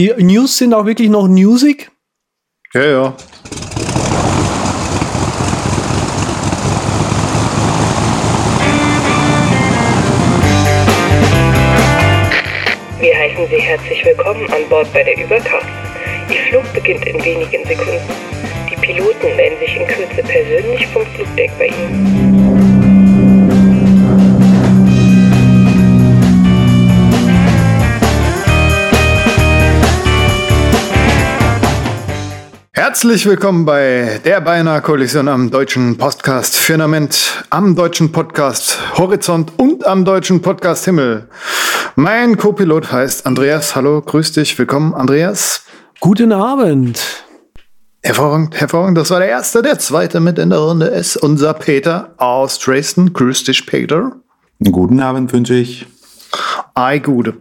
Die News sind auch wirklich noch newsig? Ja, ja. Wir heißen Sie herzlich willkommen an Bord bei der Überkraft. Ihr Flug beginnt in wenigen Sekunden. Die Piloten melden sich in Kürze persönlich vom Flugdeck bei Ihnen. Herzlich willkommen bei der Beinahe Kollision am deutschen Podcast Firmament, am deutschen Podcast Horizont und am deutschen Podcast Himmel. Mein Co-Pilot heißt Andreas. Hallo, grüß dich. Willkommen, Andreas. Guten Abend. Hervorragend, hervorragend. Das war der erste. Der zweite mit in der Runde ist unser Peter aus Dresden. Grüß dich, Peter. Einen guten Abend wünsche ich. Ei, Gude.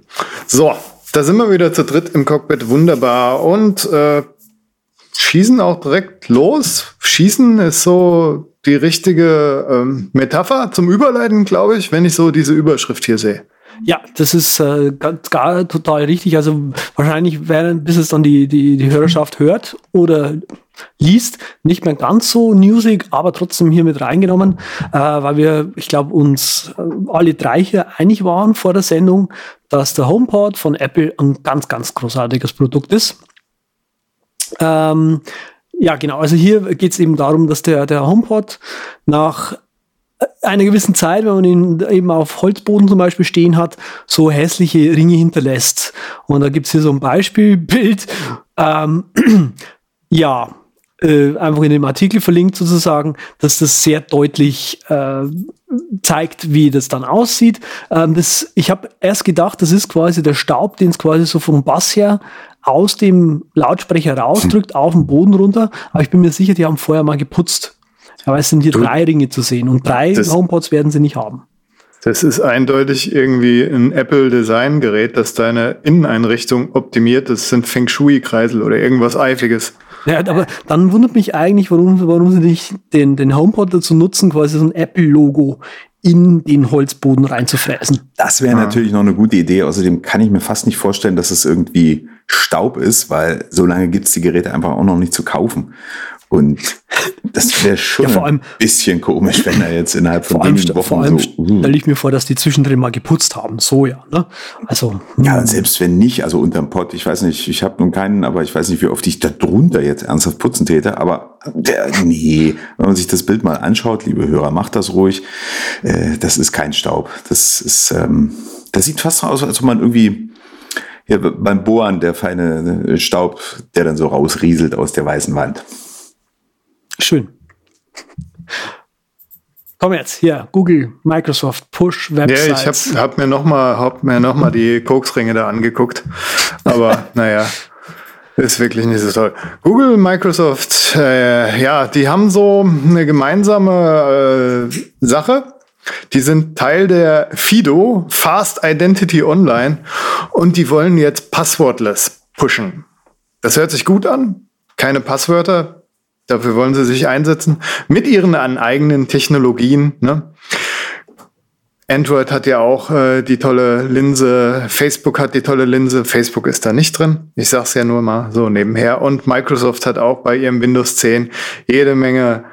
So, da sind wir wieder zu dritt im Cockpit. Wunderbar. Und äh, schießen auch direkt los. Schießen ist so die richtige ähm, Metapher zum Überleiten, glaube ich, wenn ich so diese Überschrift hier sehe. Ja, das ist äh, ganz gar total richtig. Also wahrscheinlich während, bis es dann die, die, die Hörerschaft hört oder liest, nicht mehr ganz so newsig, aber trotzdem hier mit reingenommen, äh, weil wir, ich glaube, uns äh, alle drei hier einig waren vor der Sendung, dass der HomePod von Apple ein ganz, ganz großartiges Produkt ist. Ähm, ja, genau. Also hier geht es eben darum, dass der, der HomePod nach einer gewissen Zeit, wenn man ihn eben auf Holzboden zum Beispiel stehen hat, so hässliche Ringe hinterlässt. Und da gibt's hier so ein Beispielbild. Ähm, ja, äh, einfach in dem Artikel verlinkt sozusagen, dass das sehr deutlich äh, zeigt, wie das dann aussieht. Ähm, das, ich habe erst gedacht, das ist quasi der Staub, den es quasi so vom Bass her aus dem Lautsprecher rausdrückt, auf den Boden runter. Aber ich bin mir sicher, die haben vorher mal geputzt. Aber es sind hier Du- drei Ringe zu sehen und drei Das- HomePods werden sie nicht haben. Das ist eindeutig irgendwie ein Apple-Design-Gerät, das deine Inneneinrichtung optimiert. Das sind Feng Shui-Kreisel oder irgendwas Eifiges. Ja, aber dann wundert mich eigentlich, warum, warum sie nicht den, den HomePod dazu nutzen, quasi so ein Apple-Logo in den Holzboden reinzufräsen. Das wäre natürlich noch eine gute Idee. Außerdem kann ich mir fast nicht vorstellen, dass es irgendwie Staub ist, weil so lange gibt's die Geräte einfach auch noch nicht zu kaufen. Und das wäre schon Ja, vor allem- ein bisschen komisch, wenn er jetzt innerhalb von wenigen Wochen vor allem so. uh. stelle ich mir vor, dass die zwischendrin mal geputzt haben. So ja. Ne? Also, Ja, und selbst wenn nicht, also unterm Pott, ich weiß nicht, ich habe nun keinen, aber ich weiß nicht, wie oft ich da drunter jetzt ernsthaft putzen täte, aber der, nee, wenn man sich das Bild mal anschaut, liebe Hörer, macht das ruhig. Äh, das ist kein Staub. Das ist, ähm, das sieht fast so aus, als ob man irgendwie ja, beim Bohren der feine äh, Staub, der dann so rausrieselt aus der weißen Wand. schön. Komm jetzt, hier, Google, Microsoft, Push, Ja, Websites. ich habe hab mir nochmal hab mir noch mal die Koksringe da angeguckt. Aber naja, ist wirklich nicht so toll. Google, Microsoft, äh, ja, die haben so eine gemeinsame äh, Sache. Die sind Teil der FIDO, Fast Identity Online, und die wollen jetzt Passwortless pushen. Das hört sich gut an. Keine Passwörter. Dafür wollen sie sich einsetzen. Mit ihren an eigenen Technologien. Ne? Android hat ja auch äh, die tolle Linse, Facebook hat die tolle Linse, Facebook ist da nicht drin. Ich sag's ja nur mal so nebenher. Und Microsoft hat auch bei ihrem Windows 10 jede Menge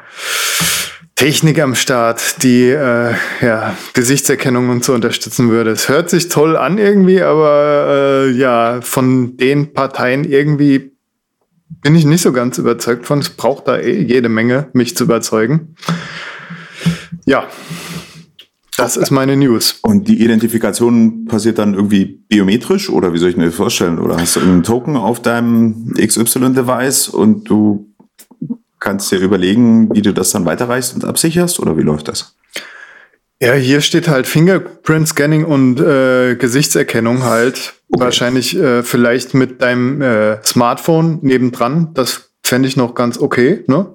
Technik am Start, die äh, ja, Gesichtserkennung und so unterstützen würde. Es hört sich toll an irgendwie, aber äh, ja, von den Parteien irgendwie bin ich nicht so ganz überzeugt von. Es braucht da eh jede Menge, mich zu überzeugen. Ja, das ist meine News. Und die Identifikation passiert dann irgendwie biometrisch oder wie soll ich mir das vorstellen? Oder hast du einen Token auf deinem XY-Device und du kannst dir überlegen, wie du das dann weiterreichst und absicherst oder wie läuft das? Ja, hier steht halt Fingerprint Scanning und äh, Gesichtserkennung halt. Okay. Wahrscheinlich äh, vielleicht mit deinem äh, Smartphone nebendran. Das fände ich noch ganz okay. Ne?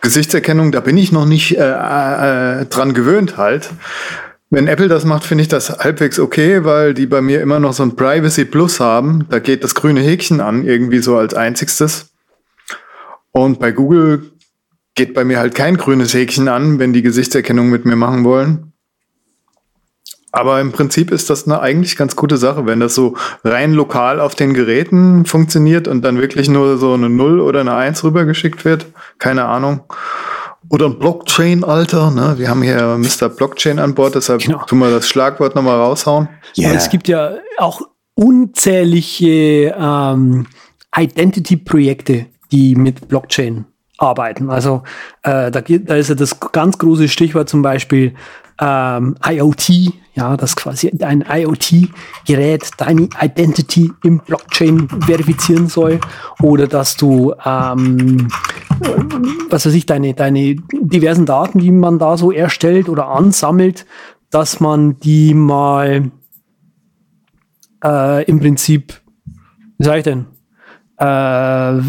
Gesichtserkennung, da bin ich noch nicht äh, äh, dran gewöhnt halt. Wenn Apple das macht, finde ich das halbwegs okay, weil die bei mir immer noch so ein Privacy Plus haben. Da geht das grüne Häkchen an, irgendwie so als einzigstes. Und bei Google geht bei mir halt kein grünes Häkchen an, wenn die Gesichtserkennung mit mir machen wollen. Aber im Prinzip ist das eine eigentlich ganz gute Sache, wenn das so rein lokal auf den Geräten funktioniert und dann wirklich nur so eine 0 oder eine 1 rübergeschickt wird. Keine Ahnung. Oder ein Blockchain-Alter, ne? Wir haben hier Mr. Blockchain an Bord, deshalb genau. tun wir das Schlagwort nochmal raushauen. Ja, yeah. es gibt ja auch unzählige ähm, Identity-Projekte, die mit Blockchain arbeiten. Also äh, da, da ist ja das ganz große Stichwort zum Beispiel ähm, IoT, ja, dass quasi ein IoT-Gerät deine Identity im Blockchain verifizieren soll oder dass du, ähm, was weiß ich, deine, deine diversen Daten, die man da so erstellt oder ansammelt, dass man die mal äh, im Prinzip, wie sage ich denn, äh,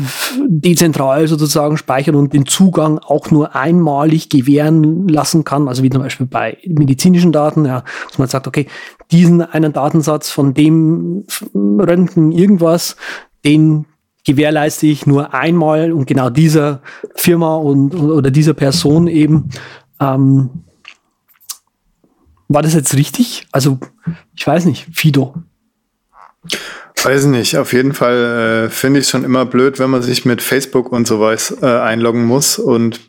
dezentral sozusagen speichern und den Zugang auch nur einmalig gewähren lassen kann, also wie zum Beispiel bei medizinischen Daten, ja, dass man sagt, okay, diesen einen Datensatz von dem Röntgen irgendwas, den gewährleiste ich nur einmal und genau dieser Firma und oder dieser Person eben. Ähm, war das jetzt richtig? Also, ich weiß nicht, Fido. Weiß nicht, auf jeden Fall äh, finde ich schon immer blöd, wenn man sich mit Facebook und sowas äh, einloggen muss. Und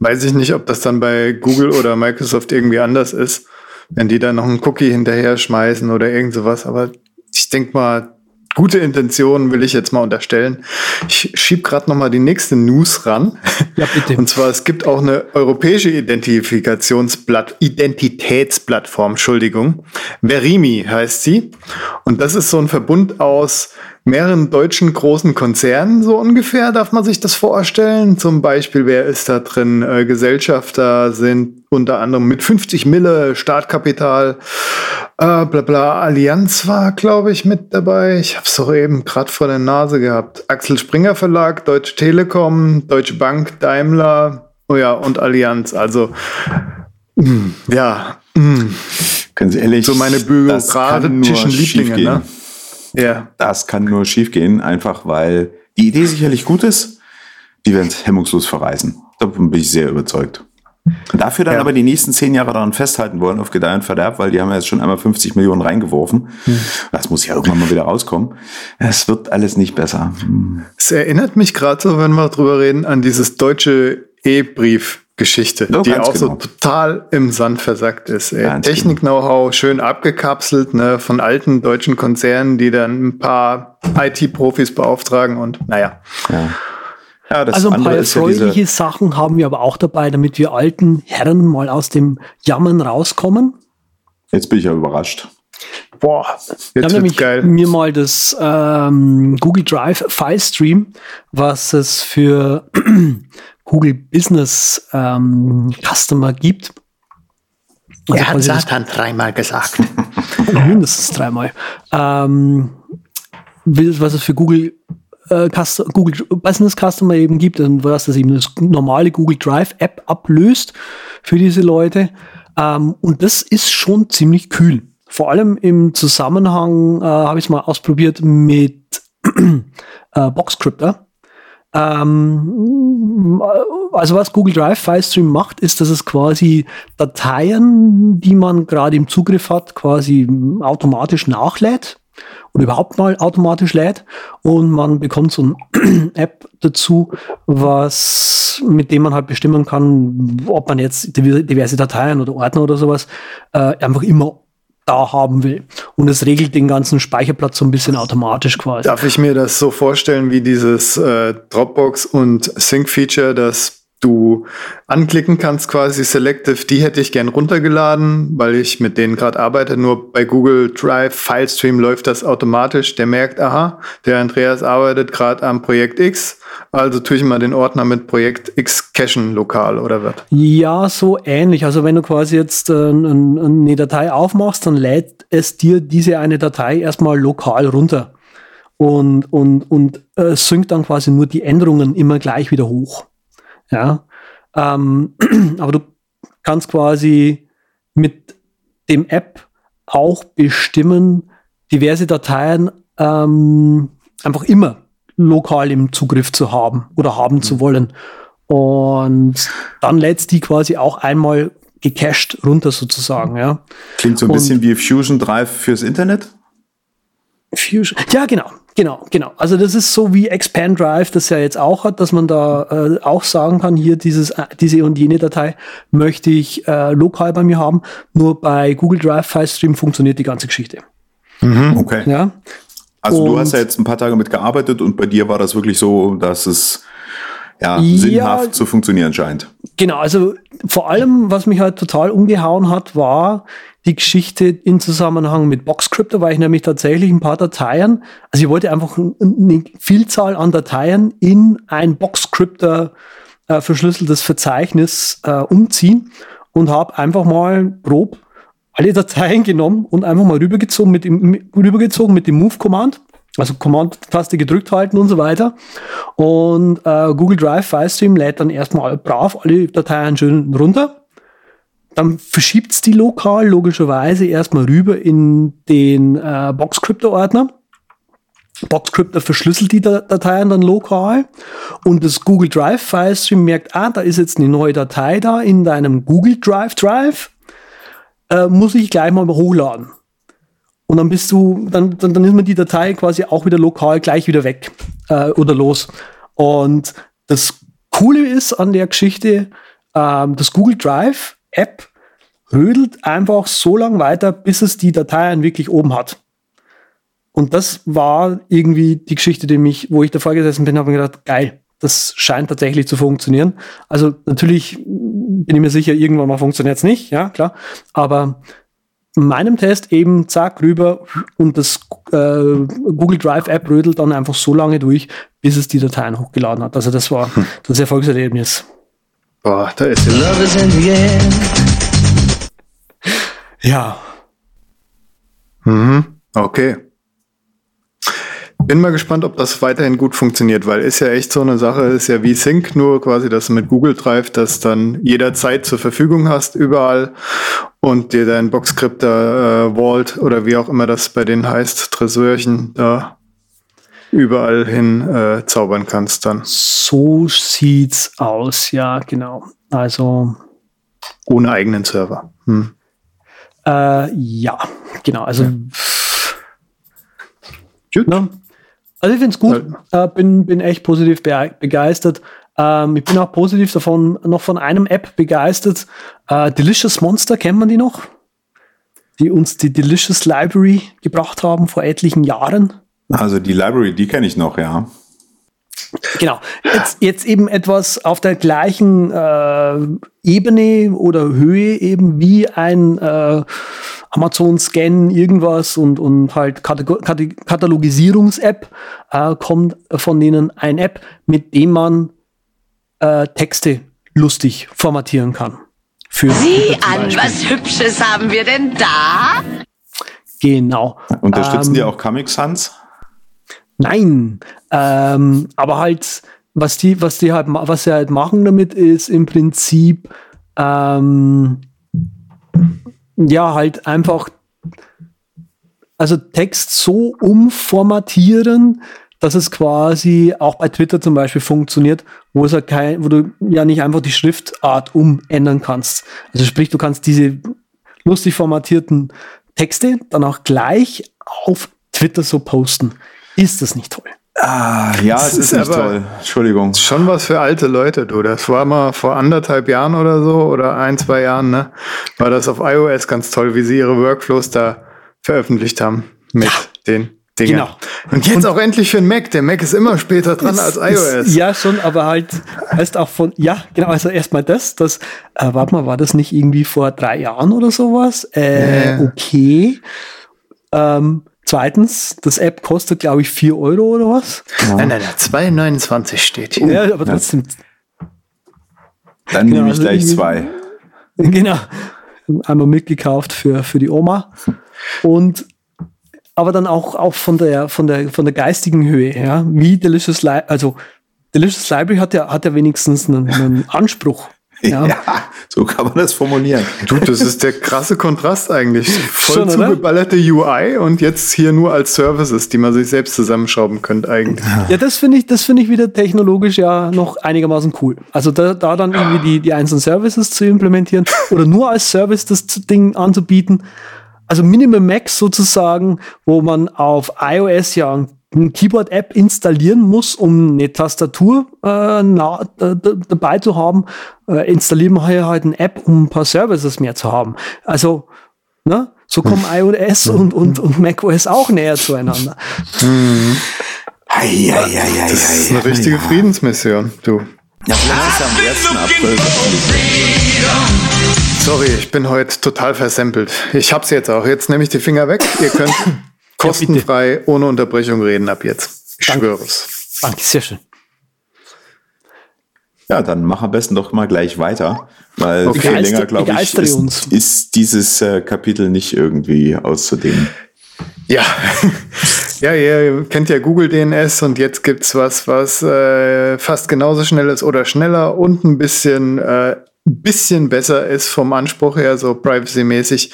weiß ich nicht, ob das dann bei Google oder Microsoft irgendwie anders ist, wenn die da noch einen Cookie hinterher schmeißen oder irgend sowas. Aber ich denke mal, gute Intentionen will ich jetzt mal unterstellen. Ich schieb gerade noch mal die nächste News ran. Ja, bitte. Und zwar, es gibt auch eine europäische Identifikationsblatt, Identitätsplattform, Entschuldigung. Verimi heißt sie. Und das ist so ein Verbund aus mehreren deutschen großen Konzernen, so ungefähr, darf man sich das vorstellen. Zum Beispiel, wer ist da drin? Äh, Gesellschafter sind unter anderem mit 50 Mille Startkapital, äh, bla bla. Allianz war, glaube ich, mit dabei. Ich habe es doch eben gerade vor der Nase gehabt. Axel Springer Verlag, Deutsche Telekom, Deutsche Bank, Daimler, oh ja, und Allianz. Also, mm, ja. Mm. Ganz ehrlich, so meine bürokratischen Lieblinge, ne? Ja. Das kann nur schiefgehen, einfach weil die Idee sicherlich gut ist. Die werden es hemmungslos verreisen. Davon bin ich sehr überzeugt. Dafür dann ja. aber die nächsten zehn Jahre daran festhalten wollen auf Gedeih und Verderb, weil die haben ja jetzt schon einmal 50 Millionen reingeworfen. Hm. Das muss ja irgendwann mal wieder rauskommen. Es wird alles nicht besser. Hm. Es erinnert mich gerade so, wenn wir drüber reden, an dieses deutsche E-Brief Geschichte, ja, die auch genau. so total im Sand versackt ist. Technik-Know-how schön abgekapselt ne, von alten deutschen Konzernen, die dann ein paar IT-Profis beauftragen und naja. Ja. Ja, also ein paar erfreuliche ja Sachen haben wir aber auch dabei, damit wir alten Herren mal aus dem Jammern rauskommen. Jetzt bin ich ja überrascht. Boah, jetzt ich habe nämlich geil. mir mal das ähm, Google Drive File Stream, was es für Google Business ähm, Customer gibt. Also er hat Satan dreimal gesagt. mindestens dreimal. Ähm, was es für Google, äh, Google Business Customer eben gibt und was das eben das normale Google Drive App ablöst für diese Leute. Ähm, und das ist schon ziemlich kühl. Vor allem im Zusammenhang äh, habe ich es mal ausprobiert mit äh, Boxcryptor. Ähm, also was Google Drive FileStream macht, ist, dass es quasi Dateien, die man gerade im Zugriff hat, quasi automatisch nachlädt oder überhaupt mal automatisch lädt. Und man bekommt so ein App dazu, was mit dem man halt bestimmen kann, ob man jetzt diverse Dateien oder Ordner oder sowas äh, einfach immer da haben will. Und es regelt den ganzen Speicherplatz so ein bisschen automatisch quasi. Darf ich mir das so vorstellen wie dieses äh, Dropbox und Sync-Feature, das du anklicken kannst, quasi Selective, die hätte ich gern runtergeladen, weil ich mit denen gerade arbeite. Nur bei Google Drive Filestream läuft das automatisch. Der merkt, aha, der Andreas arbeitet gerade am Projekt X, also tue ich mal den Ordner mit Projekt X cachen lokal oder was? Ja, so ähnlich. Also wenn du quasi jetzt äh, eine Datei aufmachst, dann lädt es dir diese eine Datei erstmal lokal runter und, und, und äh, synkt dann quasi nur die Änderungen immer gleich wieder hoch. Ja. Ähm, aber du kannst quasi mit dem App auch bestimmen, diverse Dateien ähm, einfach immer lokal im Zugriff zu haben oder haben zu mhm. wollen. Und dann lädst die quasi auch einmal gecached runter sozusagen, ja. Klingt so ein Und- bisschen wie Fusion Drive fürs Internet. Fusion. Ja, genau, genau, genau. Also das ist so wie Expand Drive das ja jetzt auch hat, dass man da äh, auch sagen kann, hier dieses, äh, diese und jene Datei möchte ich äh, lokal bei mir haben. Nur bei Google Drive FileStream funktioniert die ganze Geschichte. Okay. Ja, Also du Und- hast ja jetzt ein paar Tage mitgearbeitet und bei dir war das wirklich so, dass es ja, Ja. sinnhaft zu funktionieren scheint. Genau, also vor allem, was mich halt total umgehauen hat, war die Geschichte in Zusammenhang mit Boxcryptor, weil ich nämlich tatsächlich ein paar Dateien, also ich wollte einfach eine Vielzahl an Dateien in ein Boxcryptor äh, verschlüsseltes Verzeichnis äh, umziehen und habe einfach mal grob alle Dateien genommen und einfach mal rübergezogen mit dem, rübergezogen mit dem Move-Command. Also Command-Taste gedrückt halten und so weiter. Und äh, Google Drive FileStream lädt dann erstmal brav alle Dateien schön runter. Dann verschiebt es die lokal logischerweise erstmal rüber in den äh, Boxcryptor-Ordner. Boxcryptor verschlüsselt die Da- Dateien dann lokal und das Google Drive FileStream merkt, ah, da ist jetzt eine neue Datei da in deinem Google Drive Drive, äh, muss ich gleich mal hochladen. Und dann bist du, dann, dann, dann ist mir die Datei quasi auch wieder lokal gleich wieder weg äh, oder los. Und das Coole ist an der Geschichte, ähm, das Google Drive App rödelt einfach so lang weiter, bis es die Dateien wirklich oben hat. Und das war irgendwie die Geschichte, die mich, wo ich davor gesessen bin, habe mir gedacht, geil, das scheint tatsächlich zu funktionieren. Also natürlich bin ich mir sicher, irgendwann mal funktioniert es nicht, ja klar. Aber meinem Test eben zack rüber und das äh, Google Drive App rödelt dann einfach so lange durch, bis es die Dateien hochgeladen hat. Also das war das Erfolgserlebnis. Boah, da ist ja Love is in the air. Ja, Mhm. Okay. Bin mal gespannt, ob das weiterhin gut funktioniert, weil ist ja echt so eine Sache, ist ja wie Sync, nur quasi, dass du mit Google Drive das dann jederzeit zur Verfügung hast, überall und dir dein Boxcryptor äh, Vault oder wie auch immer das bei denen heißt, Tresorchen da überall hin äh, zaubern kannst dann. so sieht's aus, ja, genau. Also Ohne eigenen Server. Hm. Äh, ja, genau. Also, Gut. ne? Also ich finde es gut. Äh, bin, bin echt positiv be begeistert. Ähm, ich bin auch positiv davon, noch von einem App begeistert. Äh, Delicious Monster, kennt man die noch? Die uns die Delicious Library gebracht haben vor etlichen Jahren. Also die Library, die kenne ich noch, ja. Genau. Jetzt, jetzt eben etwas auf der gleichen äh, Ebene oder Höhe eben wie ein äh, Amazon Scan irgendwas und, und halt Katalog Kate- Katalogisierungs-App äh, kommt von denen ein App, mit dem man äh, Texte lustig formatieren kann. Für Sieh an, was Hübsches haben wir denn da? Genau. Unterstützen Ähm, die auch Comic Sans? Nein, ähm, aber halt, was die, was die halt, ma- was sie halt machen damit ist im Prinzip, ähm, ja, halt einfach, also Text so umformatieren, dass es quasi auch bei Twitter zum Beispiel funktioniert, wo es halt kein, wo du ja nicht einfach die Schriftart umändern kannst. Also sprich, du kannst diese lustig formatierten Texte dann auch gleich auf Twitter so posten. Ist das nicht toll? Ah, ja, es Das ist ist nicht toll. Entschuldigung. Schon was für alte Leute, du. Das war mal vor anderthalb Jahren oder so oder ein, zwei Jahren, ne? War das auf iOS ganz toll, wie sie ihre Workflows da veröffentlicht haben mit den Dingen. genau. Und jetzt auch endlich für den Mac. Der Mac ist immer später dran als Ist- iOS. Ist, ja, schon, aber halt, heißt auch von, ja, genau, also erstmal das, das, äh, warte mal, war das nicht irgendwie vor drei Jahren oder sowas? Äh, Ja. okay. Ähm, zweitens, das App kostet, glaube ich, 4 Euro oder was? Nein, nein, nein, 2,29 steht hier. Ja, aber trotzdem, Dann nehme ich also gleich irgendwie- zwei. genau. Einmal mitgekauft für, für die Oma. Und aber dann auch, auch von der, von der, von der geistigen Höhe, ja, wie Delicious Library, also Delicious Library hat ja, hat ja wenigstens einen, einen Anspruch. Ja. ja. so kann man das formulieren. Du, das ist der krasse Kontrast eigentlich. Voll Schon, zugeballerte UI und jetzt hier nur als Services, die man sich selbst zusammenschrauben könnte eigentlich. Ja, das finde ich, das finde ich wieder technologisch ja noch einigermaßen cool. Also da, da dann irgendwie die, die einzelnen Services zu implementieren oder nur als Service das Ding anzubieten. Also Minimal Max sozusagen, wo man auf iOS ja ein eine Keyboard-App installieren muss, um eine Tastatur äh, na, dabei zu haben, äh, installieren wir hier halt eine App, um ein paar Services mehr zu haben. Also, ne, so kommen iOS und, und, und macOS auch näher zueinander. Mhm. Ei, ei, ei, das ist eine richtige Friedensmission, du. Ja, vielleicht ist am 1. April. Sorry, ich bin heute total versempelt. Ich hab's jetzt auch. Jetzt nehme ich die Finger weg. Ihr könnt Kostenfrei, ja, ohne Unterbrechung reden ab jetzt. Ich Danke. schwöre es. Danke, sehr schön. Ja, dann mach am besten doch mal gleich weiter, weil okay. viel länger, glaube ich, ist, ist, dieses äh, Kapitel nicht irgendwie auszudehnen. Ja. ja, ihr kennt ja Google DNS und jetzt gibt es was, was äh, fast genauso schnell ist oder schneller und ein bisschen, äh, bisschen besser ist vom Anspruch her, so privacy-mäßig.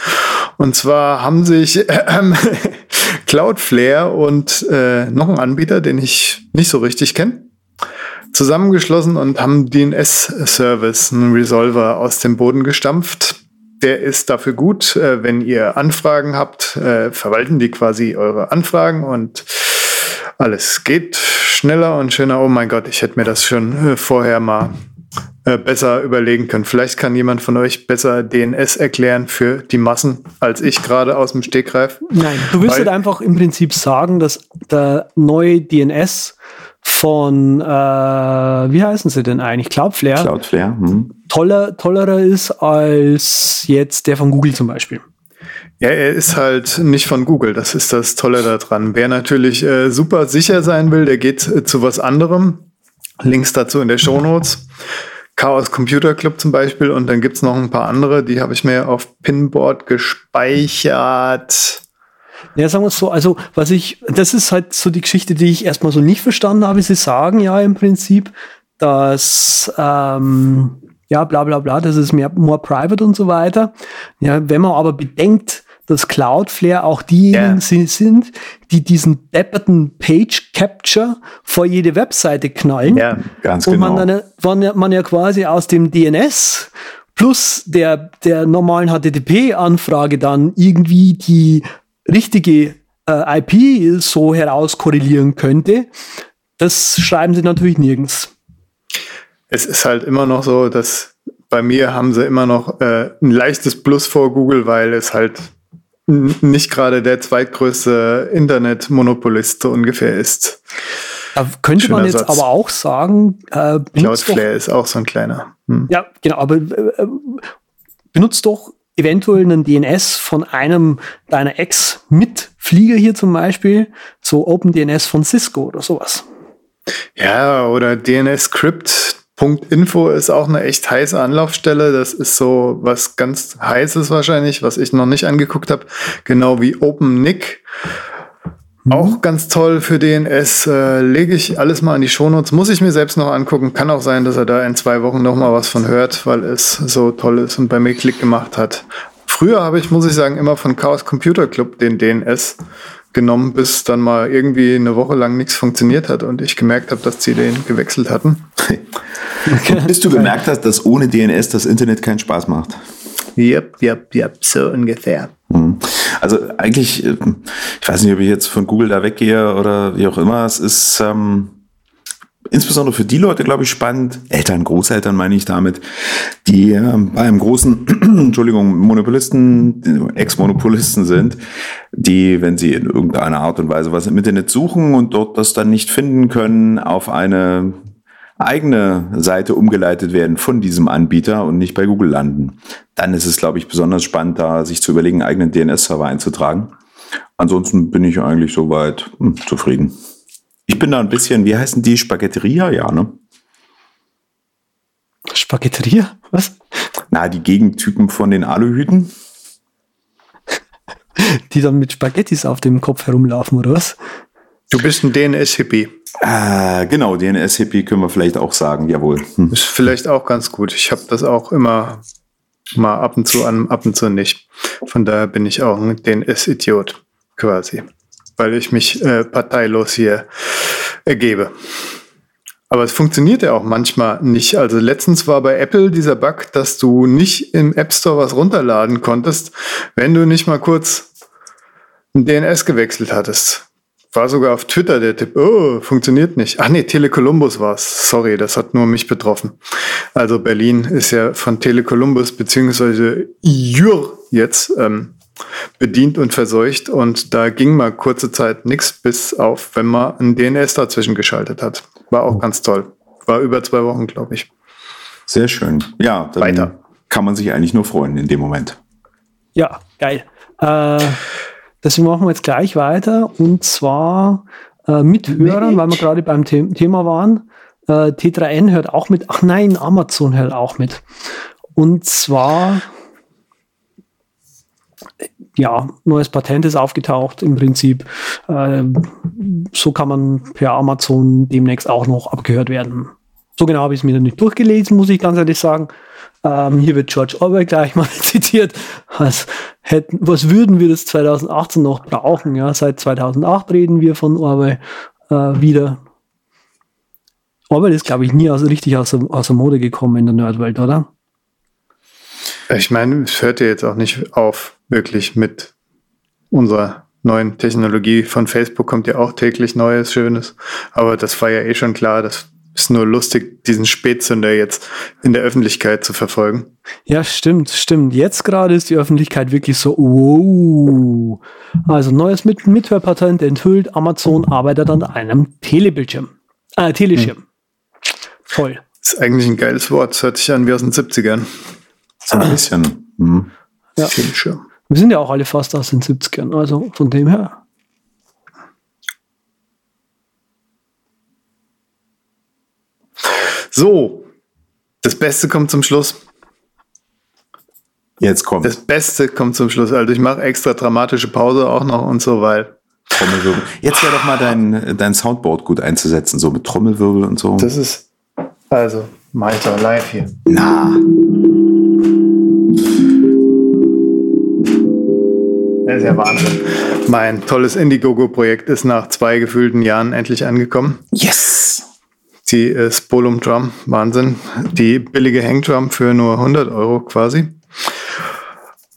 Und zwar haben sich äh, Cloudflare und äh, noch ein Anbieter, den ich nicht so richtig kenne, zusammengeschlossen und haben DNS-Service, einen Resolver aus dem Boden gestampft. Der ist dafür gut, äh, wenn ihr Anfragen habt, äh, verwalten die quasi eure Anfragen und alles geht schneller und schöner. Oh mein Gott, ich hätte mir das schon äh, vorher mal äh, besser überlegen können. Vielleicht kann jemand von euch besser DNS erklären für die Massen als ich gerade aus dem Stegreif. Nein, du willst halt einfach im Prinzip sagen, dass der neue DNS von, äh, wie heißen sie denn eigentlich? Cloudflare. Cloudflare. Hm. Toller, tollerer ist als jetzt der von Google zum Beispiel. Ja, er ist halt nicht von Google. Das ist das Tolle daran. Wer natürlich äh, super sicher sein will, der geht äh, zu was anderem. Links dazu in der Show Notes. Chaos Computer Club zum Beispiel und dann gibt's noch ein paar andere, die habe ich mir auf Pinboard gespeichert. Ja, sagen wir es so, also was ich, das ist halt so die Geschichte, die ich erstmal so nicht verstanden habe. Sie sagen ja im Prinzip, dass ähm, ja bla bla bla, das ist mehr more private und so weiter. Ja, wenn man aber bedenkt, dass Cloudflare auch diejenigen yeah. sind, die diesen depperten Page Capture vor jede Webseite knallen. Ja, ganz und genau. Und man, man ja quasi aus dem DNS plus der, der normalen HTTP-Anfrage dann irgendwie die richtige äh, IP so herauskorrelieren könnte. Das schreiben sie natürlich nirgends. Es ist halt immer noch so, dass bei mir haben sie immer noch äh, ein leichtes Plus vor Google, weil es halt nicht gerade der zweitgrößte Internetmonopolist so ungefähr ist. Da könnte Schöner man jetzt Satz. aber auch sagen, äh, Cloudflare ist auch so ein kleiner. Hm. Ja, genau, aber äh, benutzt doch eventuell einen DNS von einem deiner Ex-Mitflieger hier zum Beispiel, so OpenDNS von Cisco oder sowas. Ja, oder DNS-Script Info ist auch eine echt heiße Anlaufstelle. Das ist so was ganz Heißes wahrscheinlich, was ich noch nicht angeguckt habe. Genau wie OpenNIC. Mhm. Auch ganz toll für DNS. Äh, lege ich alles mal in die Shownotes. Muss ich mir selbst noch angucken. Kann auch sein, dass er da in zwei Wochen noch mal was von hört, weil es so toll ist und bei mir Klick gemacht hat. Früher habe ich, muss ich sagen, immer von Chaos Computer Club den DNS genommen, bis dann mal irgendwie eine Woche lang nichts funktioniert hat und ich gemerkt habe, dass sie den gewechselt hatten. Bis du gemerkt hast, dass ohne DNS das Internet keinen Spaß macht. Yep, yep, yep, so ungefähr. Mhm. Also eigentlich, äh, ich weiß nicht, ob ich jetzt von Google da weggehe oder wie auch immer, es ist ähm, insbesondere für die Leute, glaube ich, spannend, Eltern, Großeltern meine ich damit, die äh, bei einem großen, Entschuldigung, Monopolisten, Ex-Monopolisten sind, die, wenn sie in irgendeiner Art und Weise was im Internet suchen und dort das dann nicht finden können, auf eine eigene Seite umgeleitet werden von diesem Anbieter und nicht bei Google landen. Dann ist es, glaube ich, besonders spannend, da sich zu überlegen, einen eigenen DNS-Server einzutragen. Ansonsten bin ich eigentlich soweit hm, zufrieden. Ich bin da ein bisschen, wie heißen die? Spaghetteria, ja, ne? Spaghetteria? Was? Na, die Gegentypen von den Aluhüten. Die dann mit Spaghettis auf dem Kopf herumlaufen, oder was? Du bist ein DNS-Hippie. Äh, genau, DNS-Hippie können wir vielleicht auch sagen, jawohl. Hm. Ist vielleicht auch ganz gut. Ich habe das auch immer mal ab und zu an, ab und zu nicht. Von daher bin ich auch ein DNS-Idiot quasi, weil ich mich äh, parteilos hier ergebe. Aber es funktioniert ja auch manchmal nicht. Also letztens war bei Apple dieser Bug, dass du nicht im App Store was runterladen konntest, wenn du nicht mal kurz ein DNS gewechselt hattest. War sogar auf Twitter der Tipp, oh, funktioniert nicht. Ach nee, Telekolumbus war es. Sorry, das hat nur mich betroffen. Also Berlin ist ja von Telekolumbus beziehungsweise IUR jetzt ähm, bedient und verseucht und da ging mal kurze Zeit nichts, bis auf, wenn man ein DNS dazwischen geschaltet hat. War auch ganz toll. War über zwei Wochen, glaube ich. Sehr schön. Ja, dann Weiter. kann man sich eigentlich nur freuen in dem Moment. Ja, geil. Äh, deswegen machen wir jetzt gleich weiter und zwar äh, mit Hörern, weil wir gerade beim The Thema waren. Äh, T3N hört auch mit. Ach nein, Amazon hört auch mit. Und zwar ja, neues Patent ist aufgetaucht im Prinzip. Äh, so kann man per Amazon demnächst auch noch abgehört werden. So genau habe ich es mir nicht durchgelesen, muss ich ganz ehrlich sagen. Ähm, hier wird George Orwell gleich mal zitiert. Was, hätten, was würden wir das 2018 noch brauchen? Ja, seit 2008 reden wir von Orwell äh, wieder. Orwell ist, glaube ich, nie aus, richtig aus aus der Mode gekommen in der Nerdwelt, oder? Ich meine, es hört ja jetzt auch nicht auf, wirklich mit unserer neuen Technologie. Von Facebook kommt ja auch täglich Neues, Schönes. Aber das war ja eh schon klar. Das ist nur lustig, diesen Spätzünder jetzt in der Öffentlichkeit zu verfolgen. Ja, stimmt, stimmt. Jetzt gerade ist die Öffentlichkeit wirklich so, wow. Also neues Mit Mithörpatent enthüllt, Amazon arbeitet an einem Telebildschirm. Äh, Teleschirm. Hm. Toll. ist eigentlich ein geiles Wort. Das hört sich an wie aus den 70ern. So ein bisschen. Hm. Ja. Wir sind ja auch alle fast aus den 70ern, also von dem her. So, das Beste kommt zum Schluss. Jetzt kommt. Das Beste kommt zum Schluss. Also ich mache extra dramatische Pause auch noch und so, weil. Trommelwirbel. Jetzt wäre doch mal dein, dein Soundboard gut einzusetzen, so mit Trommelwirbel und so. Das ist also Malta live hier. Na. Das ist ja Wahnsinn. Mein tolles Indiegogo-Projekt ist nach zwei gefühlten Jahren endlich angekommen. Yes! Die äh, Spolum Drum, Wahnsinn. Die billige Hangdrum für nur 100 Euro quasi.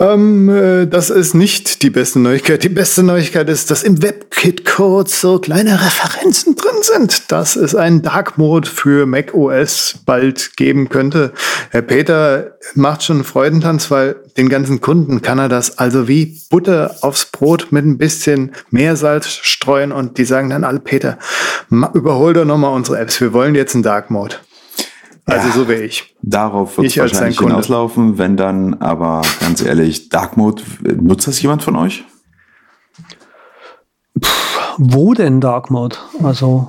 Ähm, äh, das ist nicht die beste Neuigkeit. Die beste Neuigkeit ist, dass im WebKit-Code so kleine Referenzen drin sind, dass es einen Dark Mode für Mac OS bald geben könnte. Herr Peter macht schon einen Freudentanz, weil den ganzen Kunden kann er das also wie Butter aufs Brot mit ein bisschen Meersalz streuen und die sagen dann alle, Peter, überhol doch nochmal unsere Apps. Wir wollen jetzt einen Dark Mode. Also Ja. so wie ich. Darauf wird es Ich als wahrscheinlich hinauslaufen, wenn dann, aber ganz ehrlich, Dark Mode, nutzt das jemand von euch? Wo denn Dark Mode? Also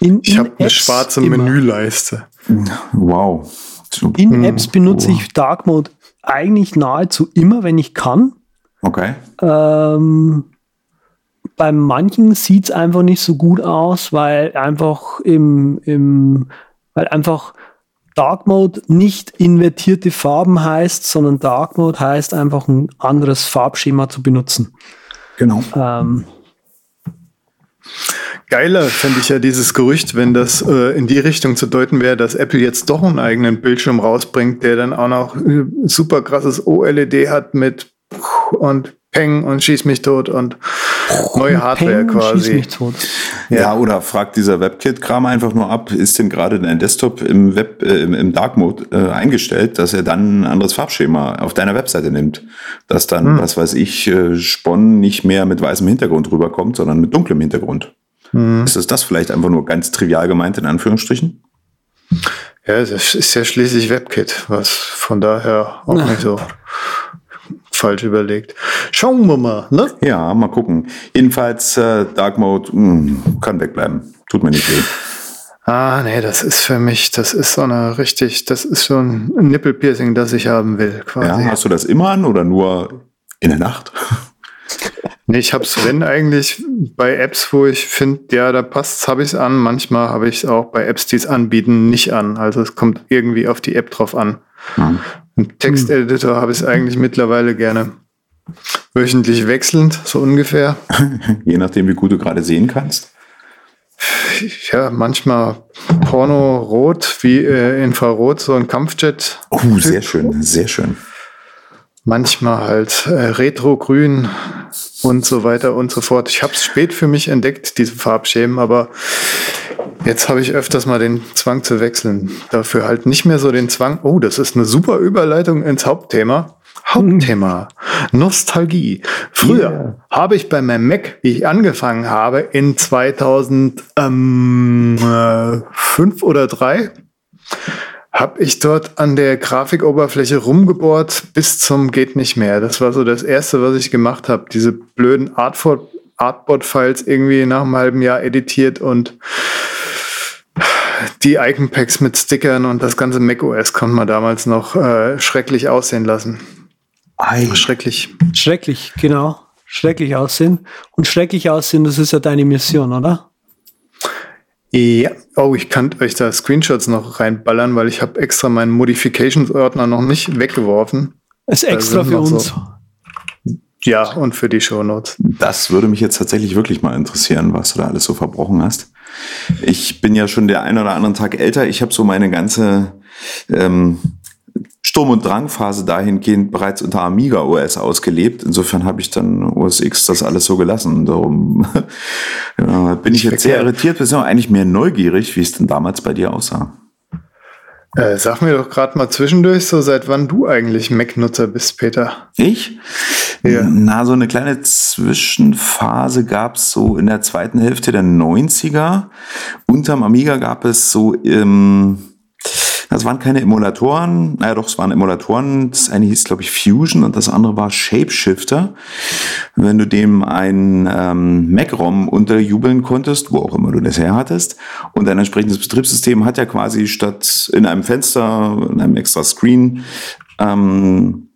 in, Ich habe eine schwarze immer. Menüleiste. Wow. In Apps benutze ich Dark Mode eigentlich nahezu immer, wenn ich kann. Okay. Ähm, bei manchen sieht es einfach nicht so gut aus, weil einfach im, im weil einfach Dark Mode nicht invertierte Farben heißt, sondern Dark Mode heißt einfach ein anderes Farbschema zu benutzen. Genau. Ähm, Geiler fände ich ja dieses Gerücht, wenn das äh, in die Richtung zu deuten wäre, dass Apple jetzt doch einen eigenen Bildschirm rausbringt, der dann auch noch äh, super krasses OLED hat mit und Peng und schieß mich tot und neue Hardware Peng, quasi. mich tot. Ja, oder fragt dieser WebKit-Kram einfach nur ab, ist denn gerade dein Desktop im Web, äh, im, Dark Mode äh, eingestellt, dass er dann ein anderes Farbschema auf deiner Webseite nimmt. Dass dann, was weiß ich, äh, Spon nicht mehr mit weißem Hintergrund rüberkommt, sondern mit dunklem Hintergrund. Ist es das vielleicht einfach nur ganz trivial gemeint, in Anführungsstrichen? Ja, das ist ja schließlich WebKit, was von daher auch nicht so falsch überlegt. Schauen wir mal, ne? Ja, mal gucken. Jedenfalls, äh, Dark Mode mh, kann wegbleiben. Tut mir nicht weh. Ah, nee, das ist für mich, das ist so eine richtig, das ist so ein Nippelpiercing, das ich haben will, quasi. Ja, hast du das immer an oder nur in der Nacht? Nee, ich habe es, wenn eigentlich bei Apps, wo ich finde, ja, da passt habe ich es an. Manchmal habe ich es auch bei Apps, die es anbieten, nicht an. Also es kommt irgendwie auf die App drauf an. Mhm. Im Texteditor habe ich es eigentlich mittlerweile gerne wöchentlich wechselnd, so ungefähr. Je nachdem, wie gut du gerade sehen kannst. Ja, manchmal Porno rot wie äh, Infrarot, so ein Kampfjet. Oh, sehr schön, sehr schön manchmal halt äh, Retro-Grün und so weiter und so fort. Ich habe es spät für mich entdeckt, diese Farbschemen, aber jetzt habe ich öfters mal den Zwang zu wechseln. Dafür halt nicht mehr so den Zwang. Oh, das ist eine super Überleitung ins Hauptthema. Hauptthema Nostalgie. Früher yeah. habe ich bei meinem Mac, wie ich angefangen habe, in 2005 äh, oder 3 habe ich dort an der Grafikoberfläche rumgebohrt bis zum geht nicht mehr. Das war so das erste, was ich gemacht habe. Diese blöden Artboard-Files irgendwie nach einem halben Jahr editiert und die Icon-Packs mit Stickern und das ganze macOS konnte man damals noch äh, schrecklich aussehen lassen. Ei. Schrecklich. Schrecklich, genau. Schrecklich aussehen. Und schrecklich aussehen, das ist ja deine Mission, oder? Ja, oh, ich kann euch da Screenshots noch reinballern, weil ich habe extra meinen Modifications-Ordner noch nicht weggeworfen. Ist extra für uns. So. Ja, und für die Shownotes. Das würde mich jetzt tatsächlich wirklich mal interessieren, was du da alles so verbrochen hast. Ich bin ja schon der ein oder anderen Tag älter. Ich habe so meine ganze ähm, Sturm- und Drangphase dahingehend bereits unter Amiga OS ausgelebt. Insofern habe ich dann OS X das alles so gelassen. Darum ja, bin ich jetzt sehr irritiert, bin eigentlich mehr neugierig, wie es denn damals bei dir aussah. Äh, sag mir doch gerade mal zwischendurch, so seit wann du eigentlich Mac-Nutzer bist, Peter. Ich? Ja. Na, so eine kleine Zwischenphase gab es so in der zweiten Hälfte der 90er. Unterm Amiga gab es so im das waren keine Emulatoren, naja doch, es waren Emulatoren. Das eine hieß, glaube ich, Fusion und das andere war Shapeshifter. Wenn du dem ein ähm, Mac-ROM unterjubeln konntest, wo auch immer du das her hattest, und ein entsprechendes Betriebssystem hat ja quasi statt in einem Fenster, in einem extra Screen, ähm,